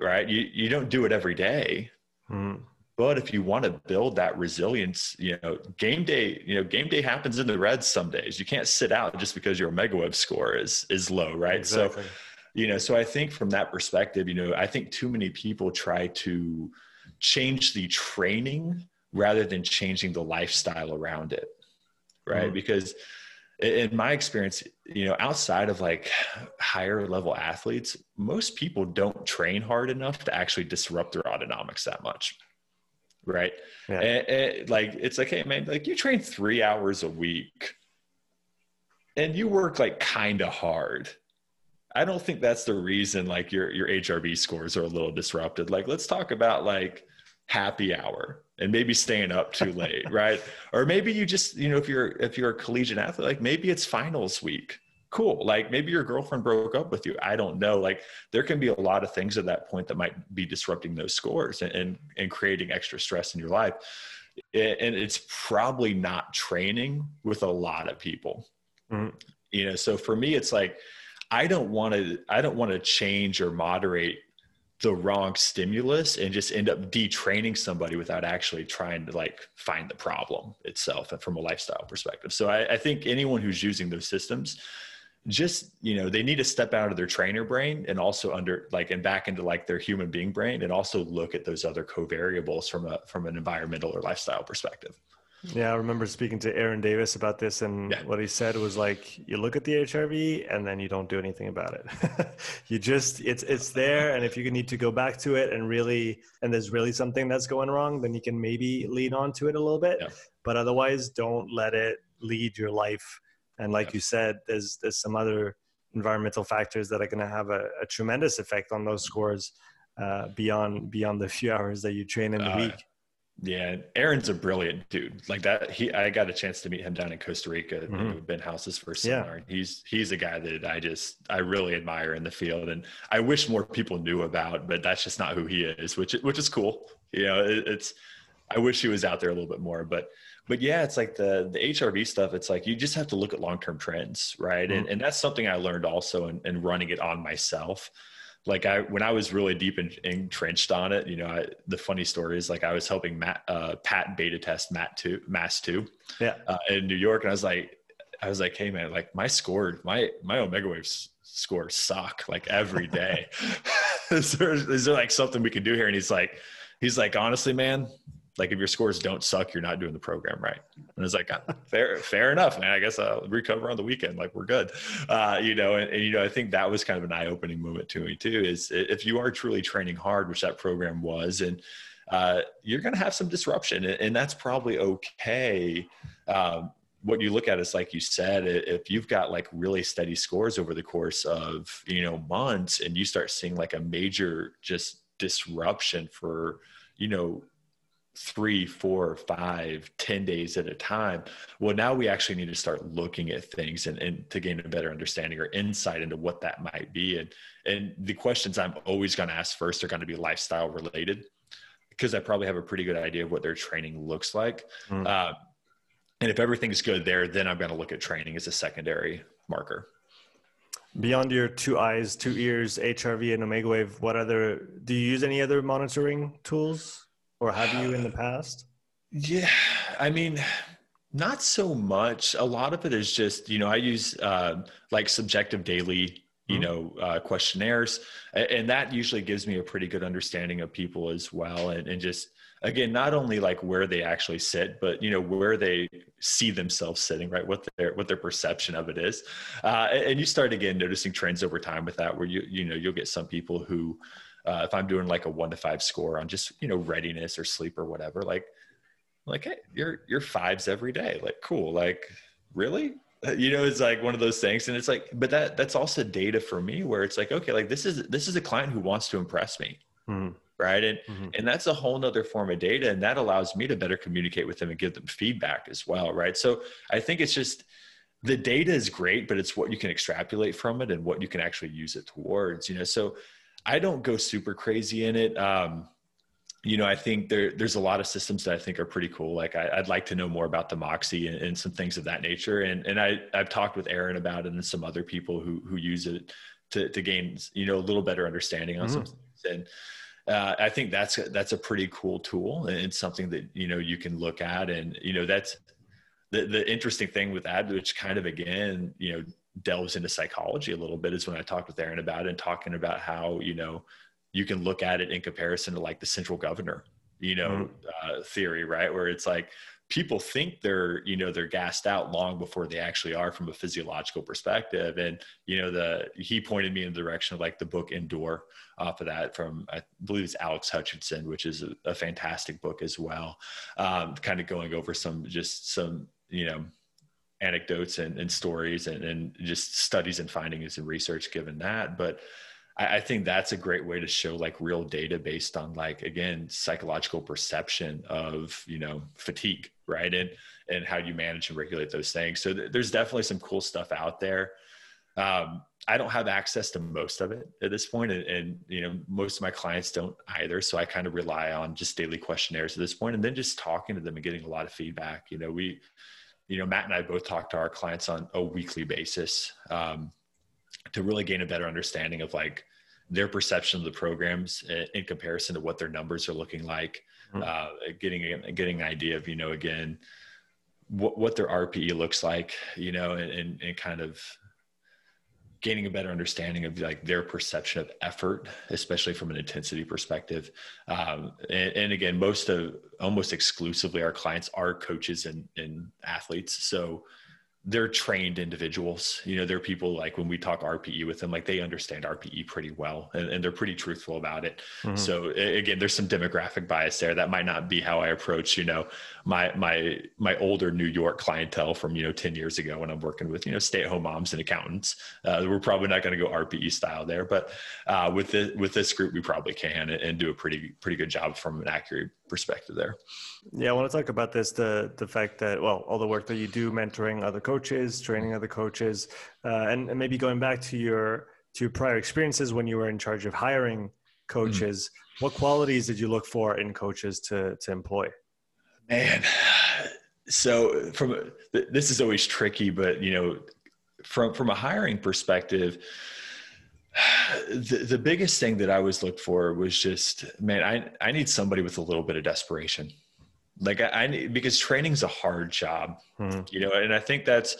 right? You you don't do it every day. Mm but if you want to build that resilience, you know, game day, you know, game day happens in the reds some days. You can't sit out just because your omega wave score is is low, right? Exactly. So, you know, so I think from that perspective, you know, I think too many people try to change the training rather than changing the lifestyle around it. Right. Mm-hmm. Because in my experience, you know, outside of like higher level athletes, most people don't train hard enough to actually disrupt their autonomics that much right? Yeah. And, and, like it's like, hey man, like you train three hours a week, and you work like kind of hard. I don't think that's the reason like your your HRV scores are a little disrupted. Like let's talk about like happy hour and maybe staying up too late, right? Or maybe you just you know if you're if you're a collegiate athlete, like maybe it's finals week cool. Like maybe your girlfriend broke up with you. I don't know. Like there can be a lot of things at that point that might be disrupting those scores and, and, and creating extra stress in your life. And it's probably not training with a lot of people. Mm-hmm. You know, so for me, it's like, I don't want to, I don't want to change or moderate the wrong stimulus and just end up detraining somebody without actually trying to like find the problem itself and from a lifestyle perspective. So I, I think anyone who's using those systems, just you know they need to step out of their trainer brain and also under like and back into like their human being brain and also look at those other covariables from a from an environmental or lifestyle perspective yeah i remember speaking to aaron davis about this and yeah. what he said was like you look at the hrv and then you don't do anything about it you just it's it's there and if you need to go back to it and really and there's really something that's going wrong then you can maybe lean on to it a little bit yeah. but otherwise don't let it lead your life and like yeah. you said, there's there's some other environmental factors that are going to have a, a, tremendous effect on those scores uh, beyond beyond the few hours that you train in the uh, week. Yeah, Aaron's a brilliant dude. Like that, he I got a chance to meet him down in Costa Rica. Mm-hmm. We've been houses for a seminar. Yeah. He's he's a guy that I just I really admire in the field, and I wish more people knew about. But that's just not who he is, which which is cool. You know, it, it's I wish he was out there a little bit more, but but yeah, it's like the the HRV stuff. It's like you just have to look at long term trends, right? Mm-hmm. And and that's something I learned also in, in running it on myself. Like I when I was really deep in, entrenched on it, you know, I, the funny story is like I was helping Matt uh, Pat beta test Matt two MASS two, yeah, uh, in New York, and I was like, I was like, hey man, like my score, my my Omega Waves scores suck like every day. is, there, is there like something we can do here? And he's like, he's like, honestly, man, like if your scores don't suck, you're not doing the program right. And it's like, uh, fair, fair enough, man. I guess I'll recover on the weekend. Like we're good. Uh, you know, and, and, you know, I think that was kind of an eye opening moment to me too, is if you are truly training hard, which that program was, and uh, you're going to have some disruption and, and that's probably okay. Um, what you look at is like you said, if you've got like really steady scores over the course of, you know, months and you start seeing like a major just disruption for, you know, three, four, five, ten days at a time. Well, now we actually need to start looking at things and, and to gain a better understanding or insight into what that might be. And and the questions I'm always going to ask first are going to be lifestyle related because I probably have a pretty good idea of what their training looks like. Mm. Uh, and if everything's good there, then I'm going to look at training as a secondary marker. Beyond your two eyes, two ears, HRV, and Omega Wave, what other do you use any other monitoring tools? Or have you in the past? Yeah, I mean, not so much. A lot of it is just, you know, I use uh, like subjective daily, you mm-hmm. know, uh, questionnaires, and that usually gives me a pretty good understanding of people as well, and, and just again, not only like where they actually sit, but you know where they see themselves sitting, right? What their what their perception of it is, uh, and you start again noticing trends over time with that, where you you know you'll get some people who uh, if I'm doing like a one to five score on just you know readiness or sleep or whatever, like like hey, you're you're fives every day, like cool, like really, you know, it's like one of those things, and it's like, but that that's also data for me where it's like okay, like this is this is a client who wants to impress me. Mm-hmm. Right. And mm-hmm. and that's a whole nother form of data. And that allows me to better communicate with them and give them feedback as well. Right. So I think it's just the data is great, but it's what you can extrapolate from it and what you can actually use it towards. You know, so I don't go super crazy in it. Um, you know, I think there there's a lot of systems that I think are pretty cool. Like I, would like to know more about the Moxy and, and, some things of that nature. And and I I've talked with Aaron about it and some other people who who use it to to gain you know a little better understanding on mm-hmm. some things. And uh, I think that's that's a pretty cool tool and it's something that you know you can look at. And you know that's the the interesting thing with that, which kind of again you know delves into psychology a little bit is when I talked with Aaron about it and talking about how, you know, you can look at it in comparison to like the central governor, you know, mm-hmm. uh, theory, right? Where it's like people think they're, you know, they're gassed out long before they actually are from a physiological perspective. And, you know, the, he pointed me in the direction of like the book Endure off of that from, I believe it's Alex Hutchinson, which is a, a fantastic book as well. Um, kind of going over some, just some, you know, anecdotes and, and stories and, and, just studies and findings and research given that. But I, I, think that's a great way to show like real data based on like, again, psychological perception of, you know, fatigue, right. And, and how you manage and regulate those things. So th- there's definitely some cool stuff out there. Um, I don't have access to most of it at this point, and, and, you know most of my clients don't either. So I kind of rely on just daily questionnaires at this point, and then just talking to them and getting a lot of feedback. You know, we you know, Matt and I both talk to our clients on a weekly basis um, to really gain a better understanding of like their perception of the programs in comparison to what their numbers are looking like. Mm-hmm. Uh, getting getting an idea of you know again what what their RPE looks like, you know, and, and, and kind of gaining a better understanding of like their perception of effort, especially from an intensity perspective. Um, and, and, again, most of almost exclusively our clients are coaches and, and athletes. So they're trained individuals. You know, they're people like when we talk RPE with them, like they understand RPE pretty well and, and they're pretty truthful about it. Mm-hmm. So again, there's some demographic bias there. That might not be how I approach, you know, my my my older New York clientele from, you know, 10 years ago when I'm working with, you know, stay-at-home moms and accountants. Uh, we're probably not going to go RPE style there. But uh, with this with this group, we probably can and, and do a pretty pretty good job from an accurate perspective there. Yeah, I want to talk about this the the fact that well, all the work that you do mentoring other coaches, training other coaches, uh, and, and maybe going back to your to your prior experiences when you were in charge of hiring coaches. Mm. What qualities did you look for in coaches to to employ? Man, so from this is always tricky, but you know, from from a hiring perspective the, the biggest thing that I was looked for was just, man, I, I need somebody with a little bit of desperation. Like I, I need, because training's a hard job, mm-hmm. you know, and I think that's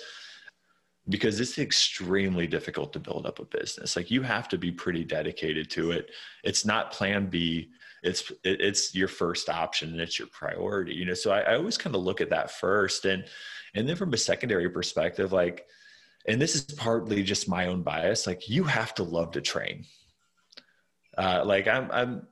because it's extremely difficult to build up a business. Like you have to be pretty dedicated to it. It's not plan B. It's, it, it's your first option and it's your priority, you know? So I, I always kind of look at that first and, and then from a secondary perspective, like, and this is partly just my own bias. Like you have to love to train. Uh, like i'm i'm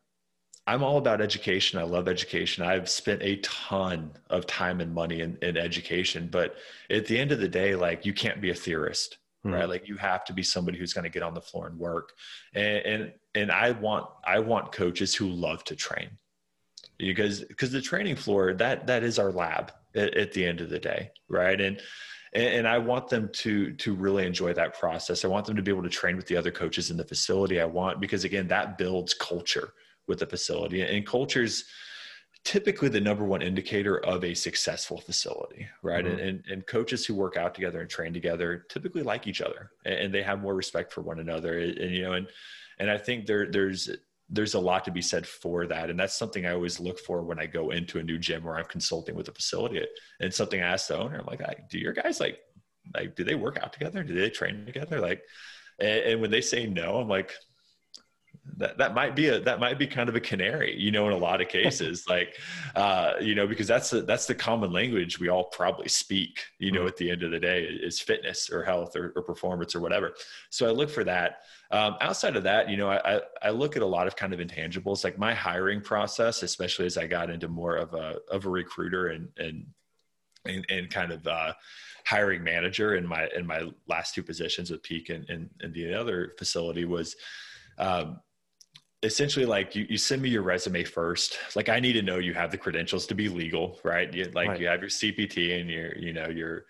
i'm all about education. I love education. I've spent a ton of time and money in, in education but at the end of the day like you can't be a theorist mm-hmm. right? Like you have to be somebody who's going to get on the floor and work. And, and and i want i want coaches who love to train. Because because the training floor that that is our lab at, at the end of the day right? And and, and, I want them to to really enjoy that process. I want them to be able to train with the other coaches in the facility. I want because again that builds culture with the facility, and culture's typically the number one indicator of a successful facility, right? Mm-hmm. And, and coaches who work out together and train together typically like each other, and, and they have more respect for one another. And, and you know, and and I think there there's there's a lot to be said for that. And that's something I always look for when I go into a new gym or I'm consulting with a facility. And something I ask the owner, I'm like, do your guys like, like, do they work out together? Do they train together? Like, and, and when they say no, I'm like, that, that might be a that might be kind of a canary you know in a lot of cases like uh you know because that's the that's the common language we all probably speak you know mm-hmm. at the end of the day is fitness or health or, or performance or whatever so i look for that um, outside of that you know I, I look at a lot of kind of intangibles like my hiring process especially as i got into more of a of a recruiter and and and, and kind of uh hiring manager in my in my last two positions with peak and, and, and the other facility was um, essentially like you, you send me your resume first. Like i need to know you have the credentials to be legal right? You, like right. you have your cpt and your you know your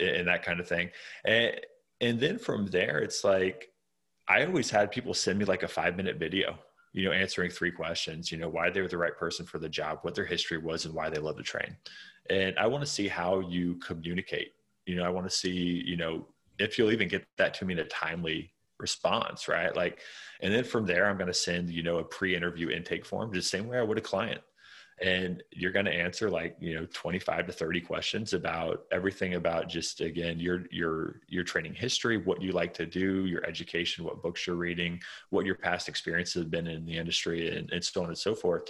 and that kind of thing. And and then from there it's like i always had people send me like a five minute video you know answering three questions you know why they were the right person for the job what their history was and why they love to train and i want to see how you communicate you know i want to see you know if you'll even get that to me in a timely response, right? Like, and then from there, I'm going to send, you know, a pre-interview intake form, just the same way I would a client. And you're going to answer like, you know, 25 to 30 questions about everything about just, again, your, your, your training history, what you like to do, your education, what books you're reading, what your past experiences have been in the industry and, and so on and so forth.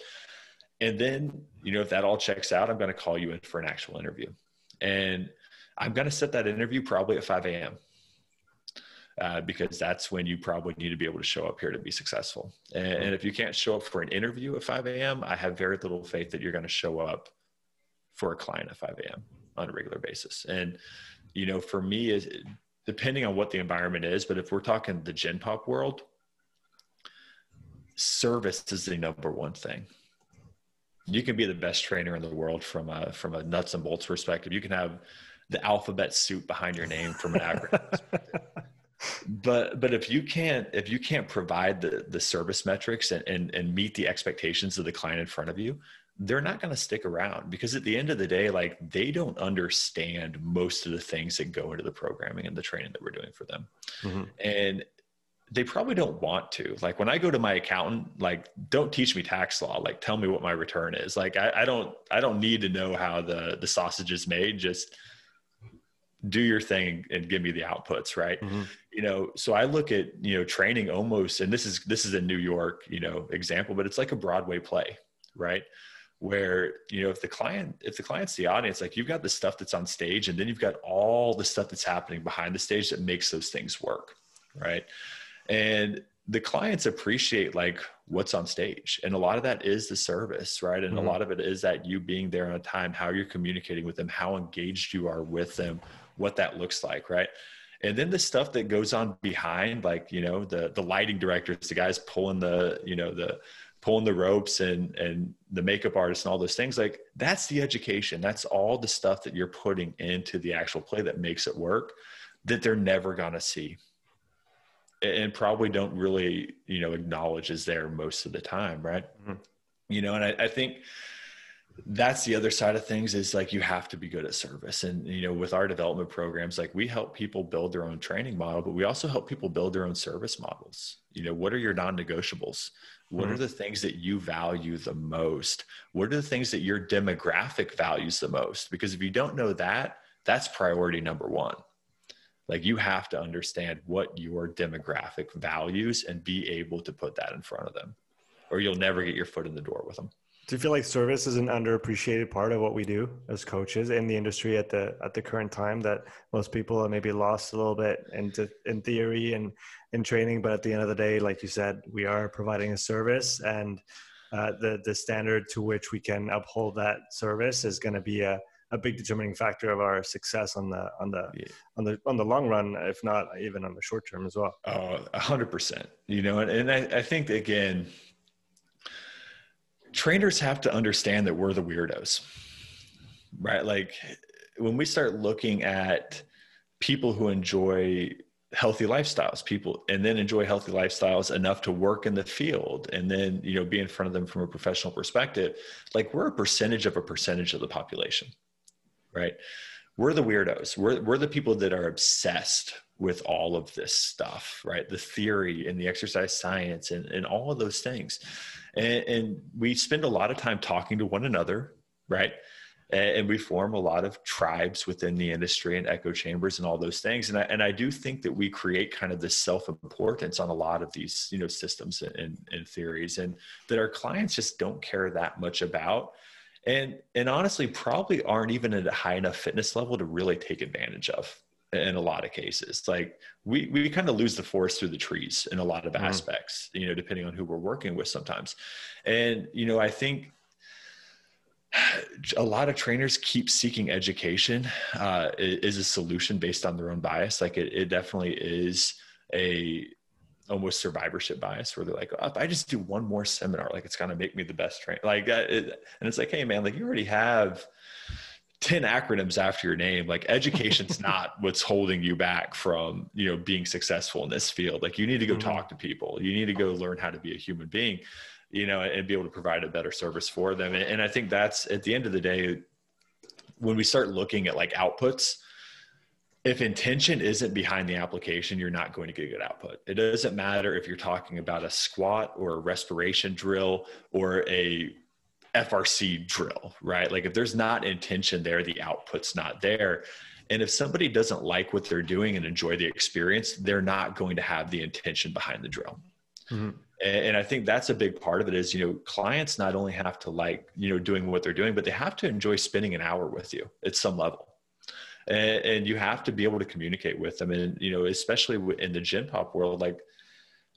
And then, you know, if that all checks out, I'm going to call you in for an actual interview. And I'm going to set that interview probably at 5 a.m uh, because that's when you probably need to be able to show up here to be successful. And, and if you can't show up for an interview at 5 a.m., I have very little faith that you're going to show up for a client at 5 a.m. on a regular basis. And, you know, for me, is depending on what the environment is, but if we're talking the Gen Pop world, service is the number one thing. You can be the best trainer in the world from a from a nuts and bolts perspective. You can have the alphabet soup behind your name from an acronym perspective but but if you can't if you can't provide the the service metrics and and, and meet the expectations of the client in front of you they're not going to stick around because at the end of the day like they don't understand most of the things that go into the programming and the training that we're doing for them. Mm-hmm. and they probably don't want to. Like when i go to my accountant like don't teach me tax law. Like tell me what my return is. Like i, I don't i don't need to know how the the sausage is made. Just do your thing and give me the outputs right mm-hmm. you know so i look at you know training almost and this is this is a new york you know example but it's like a broadway play right where you know if the client if the client's the audience like you've got the stuff that's on stage and then you've got all the stuff that's happening behind the stage that makes those things work right and the clients appreciate like what's on stage and a lot of that is the service right and mm-hmm. a lot of it is that you being there on time how you're communicating with them how engaged you are with them what that looks like, right? And then the stuff that goes on behind, like you know, the the lighting directors, the guys pulling the you know the pulling the ropes and and the makeup artists and all those things like that's the education that's all the stuff that you're putting into the actual play that makes it work that they're never going to see and probably don't really you know acknowledge is there most of the time right mm-hmm. you know and I, I, think that's the other side of things is like you have to be good at service. And you know with our development programs like we help people build their own training model but we also help people build their own service models. You know what are your non-negotiables? What mm-hmm. are the things that you value the most? What are the things that your demographic values the most? Because if you don't know that that's priority number one. Like you have to understand what your demographic values and be able to put that in front of them or you'll never get your foot in the door with them do you feel like service is an underappreciated part of what we do as coaches in the industry at the at the current time that most people are maybe lost a little bit into in theory and in training, but at the end of the day, like you said, we are providing a service and uh, the the standard to which we can uphold that service is going to be a, a big determining factor of our success on the on the yeah. on the on the long run, if not even on the short term as well. Oh, a hundred percent. You know, and, and I, I think again, trainers have to understand that we're the weirdos, right? Like when we start looking at people who enjoy healthy lifestyles people and then enjoy healthy lifestyles enough to work in the field and then you know be in front of them from a professional perspective like we're a percentage of a percentage of the population right? We're the weirdos. We're, we're the people that are obsessed with all of this stuff right? The theory and the exercise science and, and all of those things and, and we spend a lot of time talking to one another right? And we form a lot of tribes within the industry and echo chambers and all those things. And I, and I do think that we create kind of this self-importance on a lot of these you know systems and, and theories and that our clients just don't care that much about. And and honestly probably aren't even at a high enough fitness level to really take advantage of in a lot of cases. Like we we kind of lose the forest through the trees in a lot of mm-hmm. aspects you know depending on who we're working with sometimes. And you know i think a lot of trainers keep seeking education uh, is a solution based on their own bias. Like it, it definitely is a almost survivorship bias where they're like oh, if i just do one more seminar like it's going to make me the best trainer like that it, and it's like hey man like you already have 10 acronyms after your name like education's not what's holding you back from you know being successful in this field like you need to go mm-hmm. talk to people you need to go learn how to be a human being you know and be able to provide a better service for them and, and i think that's at the end of the day when we start looking at like outputs if intention isn't behind the application, you're not going to get a good output. It doesn't matter if you're talking about a squat or a respiration drill or a FRC drill, right? Like if there's not intention there, the output's not there. And if somebody doesn't like what they're doing and enjoy the experience, they're not going to have the intention behind the drill. Mm-hmm. And I think that's a big part of it is, you know, clients not only have to like, you know, doing what they're doing, but they have to enjoy spending an hour with you at some level. And, and you have to be able to communicate with them. And, you know, especially in the Gen Pop world, like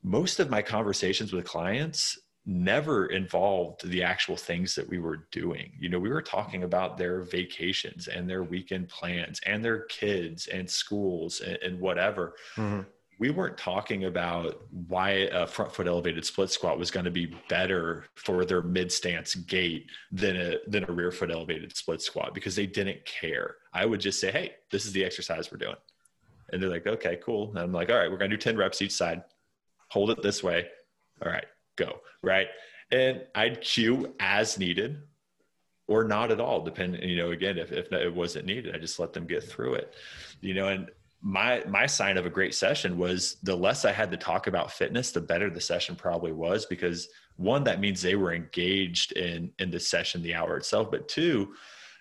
most of my conversations with clients never involved the actual things that we were doing. You know, we were talking about their vacations and their weekend plans and their kids and schools and, and whatever. Mm-hmm. We weren't talking about why a front foot elevated split squat was going to be better for their mid stance gait than a than a rear foot elevated split squat because they didn't care. I would just say, "Hey, this is the exercise we're doing," and they're like, "Okay, cool." And I'm like, "All right, we're going to do ten reps each side. Hold it this way. All right, go, right? And I'd cue as needed or not at all, depending, you know, again, if, if it wasn't needed, I just let them get through it, you know, and my, my sign of a great session was the less I had to talk about fitness, the better the session probably was because one, that means they were engaged in, in the session, the hour itself, but two,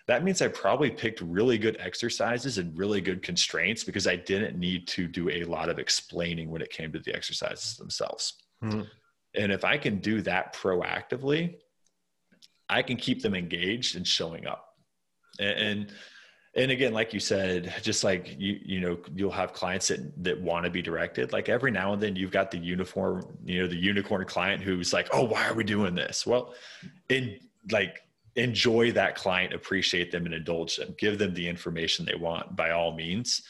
that means I probably picked really good exercises and really good constraints because I didn't need to do a lot of explaining when it came to the exercises themselves. Mm-hmm. And if I can do that proactively, I can keep them engaged and showing up. And, and and again like you said just like you you know you'll have clients that that want to be directed. Like every now and then you've got the uniform you know the unicorn client who's like oh why are we doing this? Well in like enjoy that client appreciate them and indulge them. Give them the information they want by all means.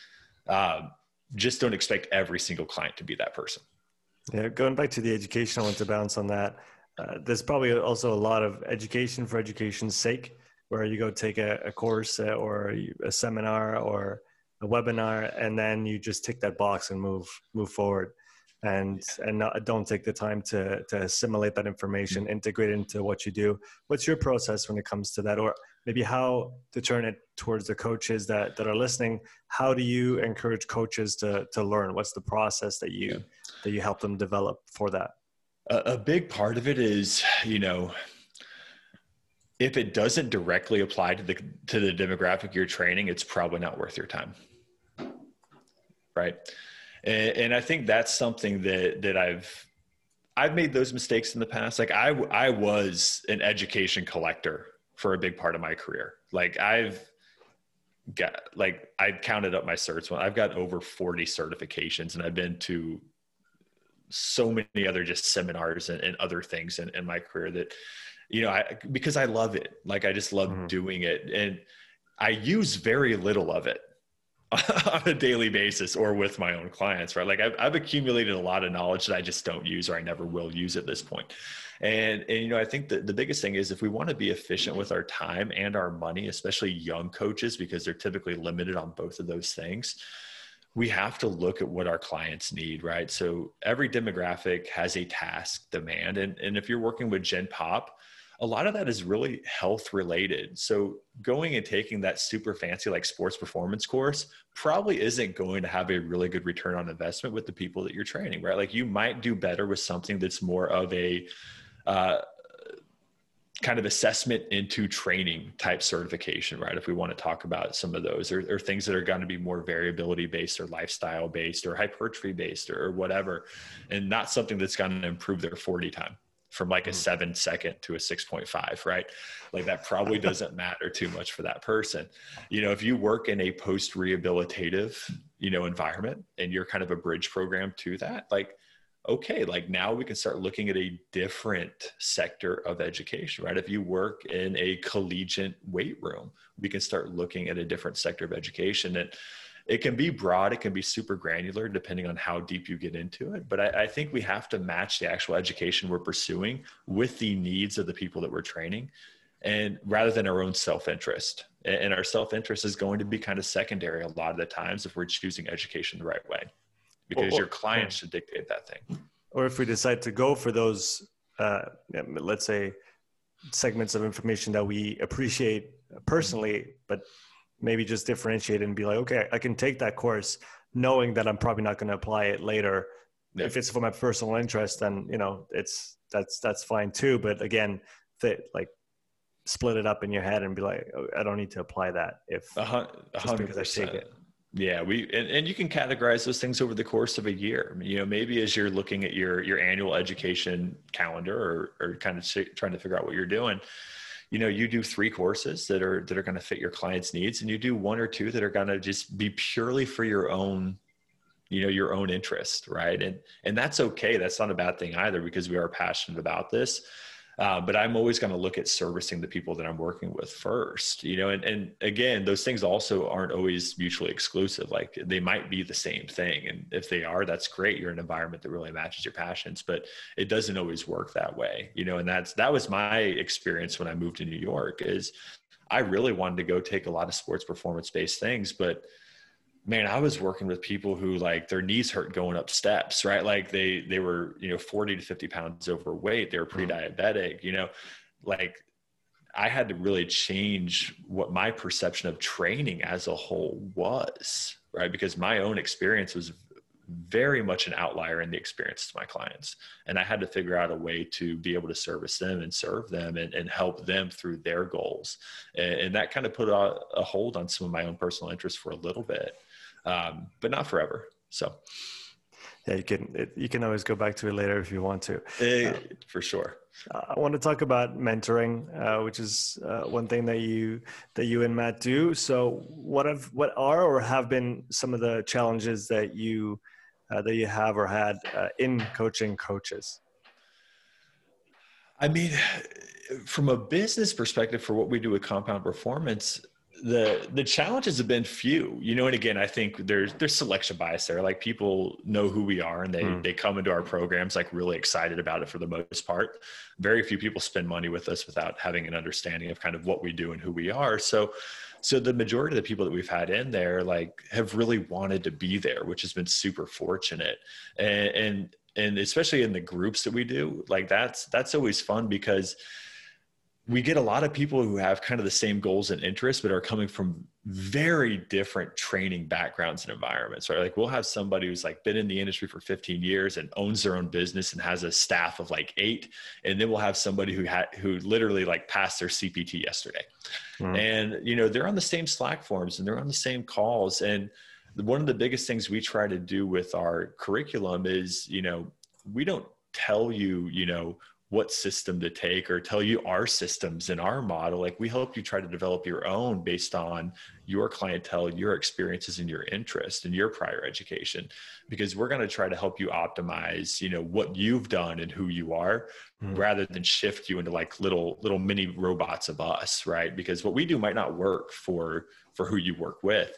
Um, just don't expect every single client to be that person yeah, going back to the education, I want to bounce on that. Uh, there's probably also a lot of education for education's sake, where you go take a, a course uh, or a seminar or a webinar, and then you just tick that box and move move forward. and and not, don't take the time to to assimilate that information, integrate it into what you do. What's your process when it comes to that, or maybe how to turn it towards the coaches that that are listening? How do you encourage coaches to to learn? What's the process that you yeah. That you help them develop for that? A, a big part of it is, you know, if it doesn't directly apply to the to the demographic you're training, it's probably not worth your time. Right. And, and I think that's something that that I've I've made those mistakes in the past. Like I I was an education collector for a big part of my career. Like I've got like I've counted up my certs. I've got over 40 certifications and I've been to so many other just seminars and, and other things in, in my career that you know, I because I love it. Like I just love mm-hmm. doing it, and I use very little of it on a daily basis or with my own clients. Right? Like I've, I've accumulated a lot of knowledge that I just don't use or I never will use at this. And and you know, I think that the biggest thing is if we want to be efficient with our time and our money, especially young coaches, because they're typically limited on both of those things we have to look at what our clients need, right? So every demographic has a task demand. And, and if you're working with Gen Pop, a lot of that is really health related. So going and taking that super fancy like sports performance course probably isn't going to have a really good return on investment with the people that you're training, right? Like you might do better with something that's more of a uh, kind of assessment into training type certification, right? If we want to talk about some of those or, or things that are going to be more variability based or lifestyle based or hypertrophy based or, or whatever, and not something that's going to improve their 40 time from like a mm-hmm. seven second to a 6.5, right? Like that probably doesn't matter too much for that person. You know, if you work in a post rehabilitative, you know, environment and you're kind of a bridge program to that, like, okay, like now we can start looking at a different sector of education, right? If you work in a collegiate weight room, we can start looking at a different sector of education. And it can be broad it can be super granular depending on how deep you get into it but I, I, think we have to match the actual education we're pursuing with the needs of the people that we're training and rather than our own self-interest and our self-interest is going to be kind of secondary a lot of the times if we're choosing education the right way because your client should dictate that thing or if we decide to go for those uh, let's say segments of information that we appreciate personally but maybe just differentiate and be like, okay, I can take that course knowing that I'm probably not going to apply it later. Yeah. If it's for my personal interest, then you know it's that's that's fine too. But again, that like split it up in your head and be like, oh, I don't need to apply that if just because I hundred percent. Yeah, we and, and you can categorize those things over the course of a year. You know, maybe as you're looking at your your annual education calendar or or kind of trying to figure out what you're doing, you know you do three courses that are that are going to fit your client's needs and you do one or two that are going to just be purely for your own you know your own interest right? And and that's okay. That's not a bad thing either because we are passionate about this uh, but I'm always going to look at servicing the people that I'm working with first, you know, and, and again, those things also aren't always mutually exclusive. Like they might be the same thing. And if they are, that's great. You're in an environment that really matches your passions, but it doesn't always work that way, you know, and that's, that was my experience when I moved to New York is I really wanted to go take a lot of sports performance based things, but man, I was working with people who like their knees hurt going up steps, right? Like they they were, you know, 40 to 50 pounds overweight, they were mm-hmm. pre-diabetic, you know, like I had to really change what my perception of training as a whole was, right? Because my own experience was very much an outlier in the experiences of my clients. And I had to figure out a way to be able to service them and serve them and, and help them through their goals. And, and that kind of put a, a, hold on some of my own personal interests for a little bit um, but not forever. So, yeah, you can you can always go back to it later if you want to. Uh, for sure. I want to talk about mentoring, uh, which is uh, one thing that you that you and Matt do. So, what have what are or have been some of the challenges that you uh, that you have or had uh, in coaching coaches? I mean, from a business perspective, for what we do with Compound Performance, the the challenges have been few you know and again i think there's there's selection bias there. Like people know who we are and they mm. they come into our programs like really excited about it for the most part. Very few people spend money with us without having an understanding of kind of what we do and who we are. So so the majority of the people that we've had in there like have really wanted to be there which has been super fortunate. And and, and especially in the groups that we do like that's that's always fun because we get a lot of people who have kind of the same goals and interests, but are coming from very different training backgrounds and environments. Right? Like we'll have somebody who's like been in the industry for 15 years and owns their own business and has a staff of like eight, and then we'll have somebody who had who literally like passed their CPT yesterday, mm-hmm. and you know they're on the same Slack forms and they're on the same calls. And one of the biggest things we try to do with our curriculum is you know we don't tell you you know what system to take or tell you our systems and our model. Like we help you try to develop your own based on your clientele, your experiences and your interest and your prior education, because we're going to try to help you optimize, you know, what you've done and who you are mm. rather than shift you into like little, little mini robots of us. Right. Because what we do might not work for, for who you work with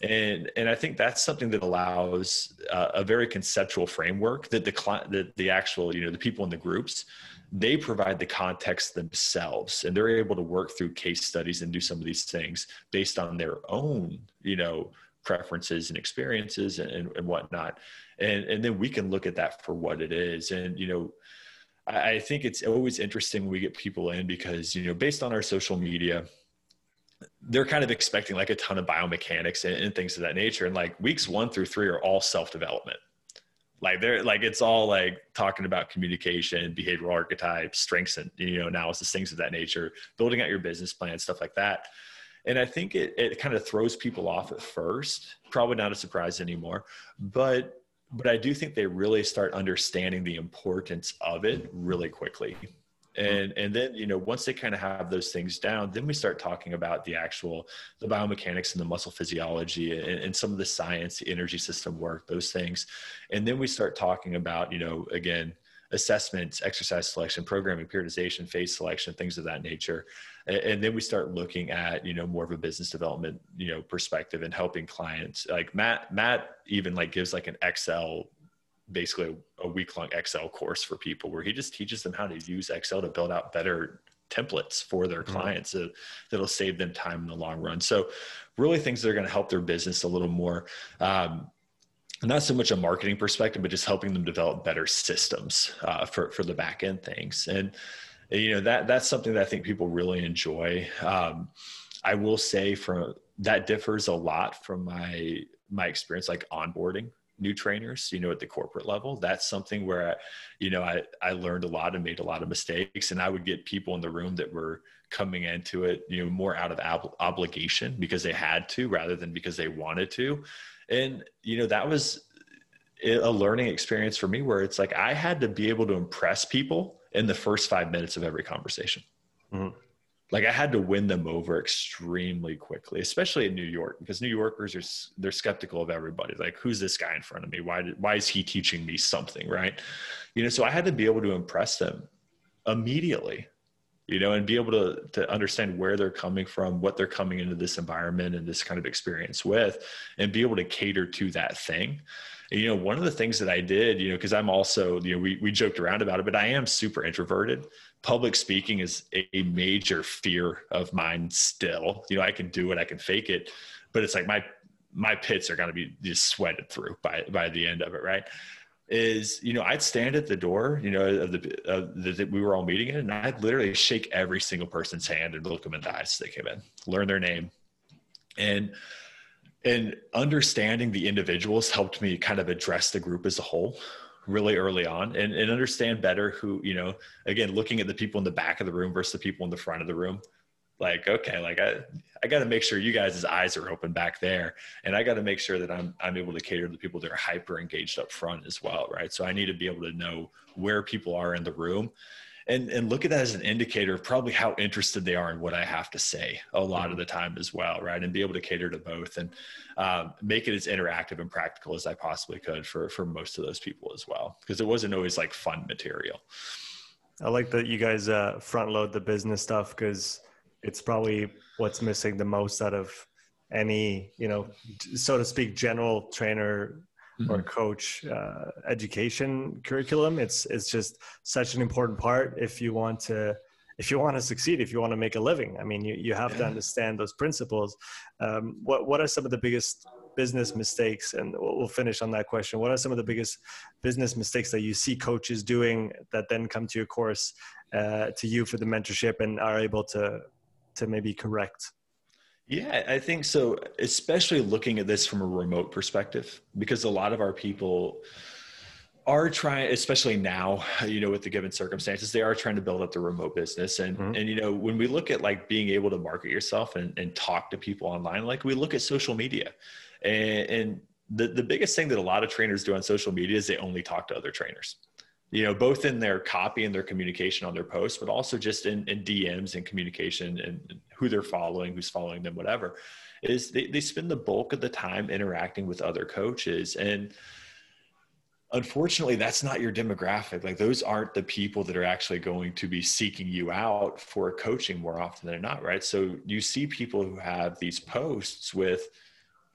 and and I think that's something that allows uh, a very conceptual framework that the client, that the actual you know the people in the groups they provide the context themselves and they're able to work through case studies and do some of these things based on their own you know preferences and experiences and, and, and whatnot. And and then we can look at that for what it is. And you know I, I think it's always interesting when we get people in because you know based on our social media they're kind of expecting like a ton of biomechanics and, and, things of that nature. And like weeks one through three are all self development. Like they're like it's all like talking about communication, behavioral archetypes, strengths, and you know analysis, things of that nature, building out your business plan, stuff like that. And I think it it kind of throws people off at first. Probably not a surprise anymore, but but I do think they really start understanding the importance of it really quickly Uh-huh. and and then you know once they kind of have those things down then we start talking about the actual the biomechanics and the muscle physiology and, and, some of the science the energy system work those things. And then we start talking about you know again assessments exercise selection programming periodization phase selection things of that nature. And, and then we start looking at you know more of a business development you know perspective and helping clients. Like matt matt even like gives like an excel basically a week long Excel course for people where he just teaches them how to use Excel to build out better templates for their mm-hmm. clients mm-hmm. that'll save them time in the long run. So, really things that are going to help their business a little more. Um, not so much a marketing perspective, but just helping them develop better systems uh, for for the back end things. And you know that that's something that I think people really enjoy. Um, I will say from that differs a lot from my my experience like onboarding new trainers you know at the corporate level that's something where I, you know I, I learned a lot and made a lot of mistakes and i would get people in the room that were coming into it you know more out of ob- obligation because they had to rather than because they wanted to. And you know that was a learning experience for me where it's like i had to be able to impress people in the first five minutes of every conversation. Mm-hmm like I had to win them over extremely quickly, especially in New York, because New Yorkers are they're skeptical of everybody. Like, who's this guy in front of me? Why did, why is he teaching me something? Right? You know, so I had to be able to impress them immediately, you know, and be able to to understand where they're coming from, what they're coming into this environment and this kind of experience with, and be able to cater to that thing. You know, one of the things that I did, you know, because I'm also, you know, we we joked around about it, but I am super introverted public speaking is a major fear of mine still. You know, I can do it, I can fake it, but it's like my my pits are going to be just sweated through by by the end of it, right? Is you know I'd stand at the door, you know, of the, of the that we were all meeting in, and I'd literally shake every single person's hand and look them in the eyes as they came in, learn their name, and and understanding the individuals helped me kind of address the group as a whole really early on and, and understand better who you know again looking at the people in the back of the room versus the people in the front of the room. Like okay like i i got to make sure you guys' eyes are open back there. And i got to make sure that i'm i'm able to cater to the people that are hyper engaged up front as well right? So i need to be able to know where people are in the room and and look at that as an indicator of probably how interested they are in what I have to say a lot of mm-hmm. the time as well, right? And be able to cater to both and um, make it as interactive and practical as I possibly could for for most of those people as well, because it wasn't always like fun material. I like that you guys uh, front load the business stuff because it's probably what's missing the most out of any you know so to speak general trainer. Or coach uh, education curriculum. It's it's just such an important part if you want to if you want to succeed if you want to make a living. I mean you, you have to understand those principles. Um, what, what are some of the biggest business mistakes? And we'll finish on that question. What are some of the biggest business mistakes that you see coaches doing that then come to your course uh, to you for the mentorship and are able to to maybe correct yeah, I think so, especially looking at this from a remote perspective, because a lot of our people are trying, especially now, you know, with the given circumstances, they are trying to build up the remote business. And, mm-hmm. and, you know, when we look at like being able to market yourself and, and talk to people online, like we look at social media and, and the, the biggest thing that a lot of trainers do on social media is they only talk to other trainers you know, both in their copy and their communication on their posts, but also just in, in DMs and communication and who they're following, who's following them, whatever, is they, they spend the bulk of the time interacting with other coaches. And unfortunately, that's not your demographic. Like those aren't the people that are actually going to be seeking you out for coaching more often than not, right? So you see people who have these posts with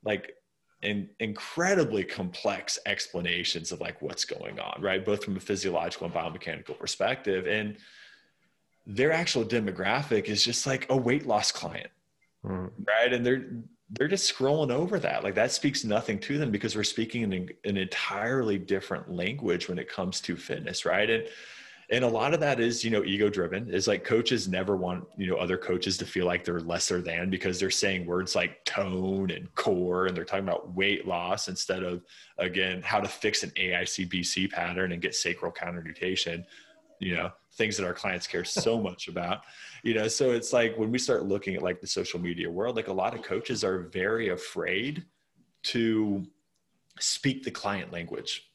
like in, incredibly complex explanations of like what's going on, right? Both from a physiological and biomechanical perspective. And their actual demographic is just like a weight loss client, mm. right? And they're they're just scrolling over that. Like that speaks nothing to them because we're speaking in an entirely different language when it comes to fitness, right? And and a lot of that is you know ego driven is like coaches never want you know other coaches to feel like they're lesser than because they're saying words like tone and core and they're talking about weight loss instead of again how to fix an aicbc pattern and get sacral counternutation you know things that our clients care so much about you know? So it's like when we start looking at like the social media world like a lot of coaches are very afraid to speak the client language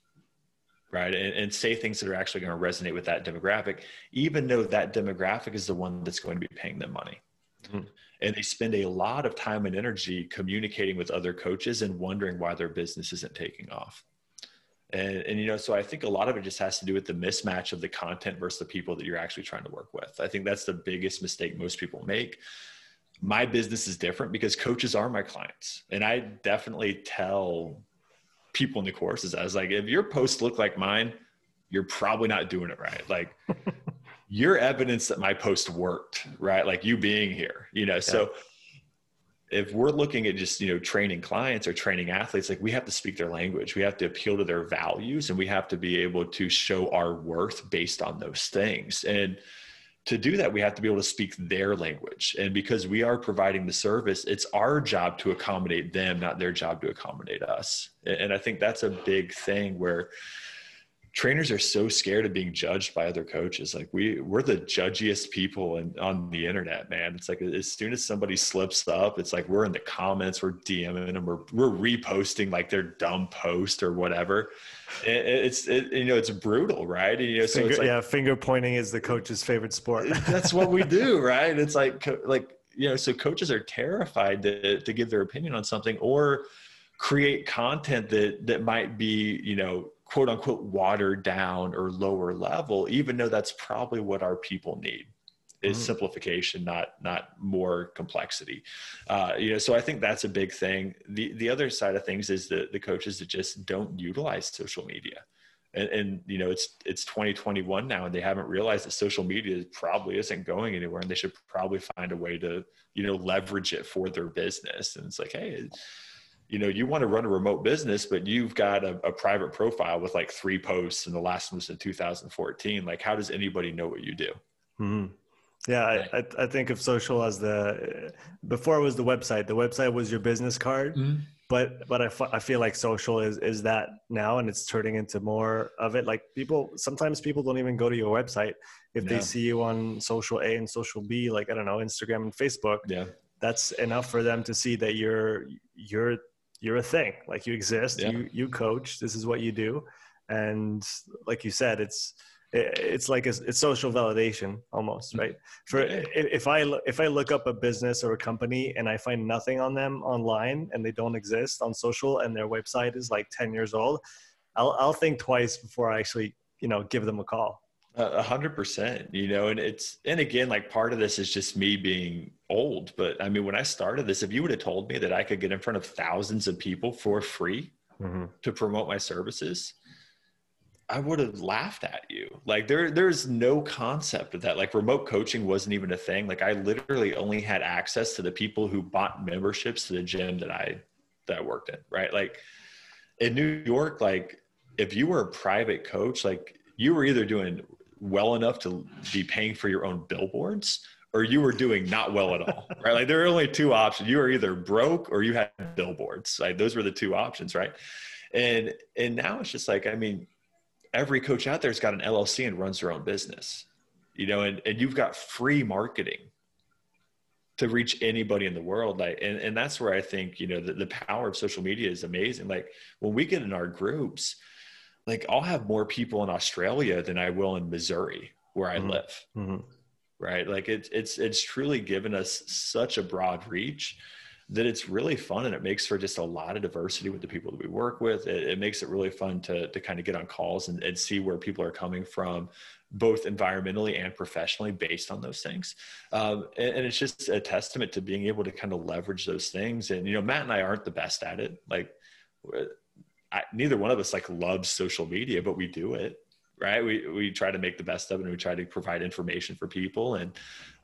right? And, and say things that are actually going to resonate with that demographic even though that demographic is the one that's going to be paying them money. Mm-hmm. and they spend a lot of time and energy communicating with other coaches and wondering why their business isn't taking off. And, and you know so i think a lot of it just has to do with the mismatch of the content versus the people that you're actually trying to work with. I think that's the biggest mistake most people make. My business is different because coaches are my clients and i definitely tell people in the courses. I was like, if your posts look like mine, you're probably not doing it right. Like you're evidence that my post worked, right? Like you being here, you know. Yeah. So if we're looking at just, you know, training clients or training athletes, like we have to speak their language. We have to appeal to their values and we have to be able to show our worth based on those things. And to do that, we have to be able to speak their language. And because we are providing the service, it's our job to accommodate them, not their job to accommodate us. And I think that's a big thing where trainers are so scared of being judged by other coaches. Like we we're the judgiest people in, on the internet, man. It's like as soon as somebody slips up, it's like we're in the comments, we're DMing them, we're we're reposting like their dumb post or whatever. It, it's it, you know it's brutal, right? And, you know, so finger, like, yeah, finger pointing is the coach's favorite sport. that's what we do, right? It's like like you know, so coaches are terrified to to give their opinion on something or create content that that might be you know quote unquote watered down or lower level, even though that's probably what our people need is mm-hmm. simplification, not not more complexity. Uh, you know, so I think that's a big thing. The the other side of things is the the coaches that just don't utilize social media. And, and, you know it's it's 2021 now and they haven't realized that social media probably isn't going anywhere and they should probably find a way to you know leverage it for their business and it's like hey you know, you want to run a remote business, but you've got a, a, private profile with like three posts, and the last one was in 2014. Like, how does anybody know what you do? Mm-hmm. Yeah, I, I, think of social as the before it was the website. The website was your business card, mm-hmm. but but I, f- I feel like social is is that now, and it's turning into more of it. Like people sometimes people don't even go to your website if they see you on social A and social B, like I don't know Instagram and Facebook. Yeah, that's enough for them to see that you're you're you're a thing. Like you exist yeah. you you coach this is what you do. And like you said it's it's like a, it's social validation almost mm-hmm. right? For if i if i look up a business or a company and i find nothing on them online and they don't exist on social and their website is like 10 years old i'll i'll think twice before i actually you know give them a call a hundred percent, you know, and it's, and again, like part of this is just me being old, but I mean, when I started this, if you would have told me that I could get in front of thousands of people for free mm-hmm. to promote my services, I would have laughed at you. Like there, there's no concept of that. Like remote coaching wasn't even a thing. Like I literally only had access to the people who bought memberships to the gym that I that I worked in. Right. Like in New York, like if you were a private coach, like you were either doing well enough to be paying for your own billboards or you were doing not well at all. right. Like there are only two options. You were either broke or you had billboards. Like those were the two options. Right. And and now it's just like, I mean, every coach out there's got an LLC and runs their own business, you know, and, and you've got free marketing to reach anybody in the world. Like, and, and that's where I think, you know, the, the power of social media is amazing. Like when we get in our groups, like I'll have more people in Australia than I will in Missouri where I mm-hmm. live. Mm-hmm. Right. Like it's, it's, it's truly given us such a broad reach that it's really fun and it makes for just a lot of diversity with the people that we work with. It, it makes it really fun to, to kind of get on calls and, and see where people are coming from, both environmentally and professionally based on those things. Um, and, and, it's just a testament to being able to kind of leverage those things. And, you know, Matt and I aren't the best at it. Like I, neither one of us like loves social media, but we do it right? We we try to make the best of it and we try to provide information for people and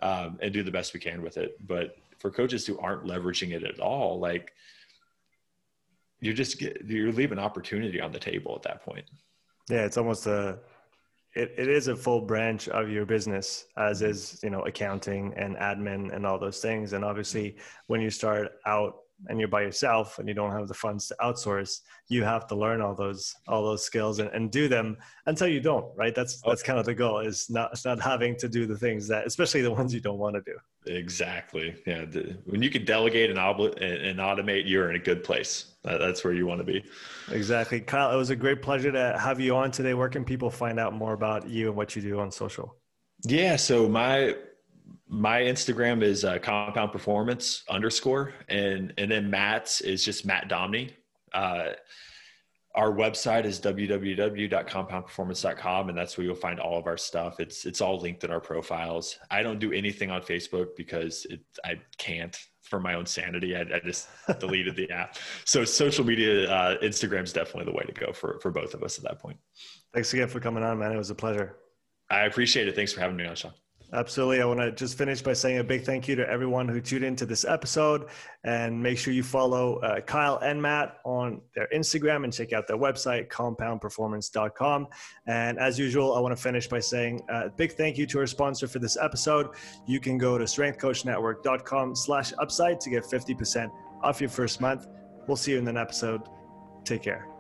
um, and do the best we can with it. But for coaches who aren't leveraging it at all, like you're just you're leaving opportunity on the table at that point. Yeah, it's almost a it, it is a full branch of your business as is you know accounting and admin and all those things. And obviously when you start out and you're by yourself and you don't have the funds to outsource you have to learn all those all those skills and, and do them until you don't right? That's oh. that's kind of the goal is not it's not having to do the things that especially the ones you don't want to do. Exactly yeah the, when you can delegate and, obli- and automate you're in a good place. That, that's where you want to be. Exactly. Kyle it was a great pleasure to have you on today where can people find out more about you and what you do on social? Yeah so my my Instagram is uh, compound performance underscore, and and then Matt's is just Matt Domney. Uh, our website is www.compoundperformance.com, and that's where you'll find all of our stuff. It's it's all linked in our profiles. I don't do anything on Facebook because it, I can't for my own sanity. I, I just deleted the app. So social media, uh, Instagram is definitely the way to go for for both of us at that point. Thanks again for coming on, man. It was a pleasure. I appreciate it. Thanks for having me on, Sean. Absolutely. I want to just finish by saying a big thank you to everyone who tuned into this episode. And make sure you follow uh, Kyle and Matt on their Instagram and check out their website, compoundperformance.com. And as usual, I want to finish by saying a uh, big thank you to our sponsor for this episode. You can go to strengthcoachnetwork.com slash upside to get 50% off your first month. We'll see you in next episode. Take care.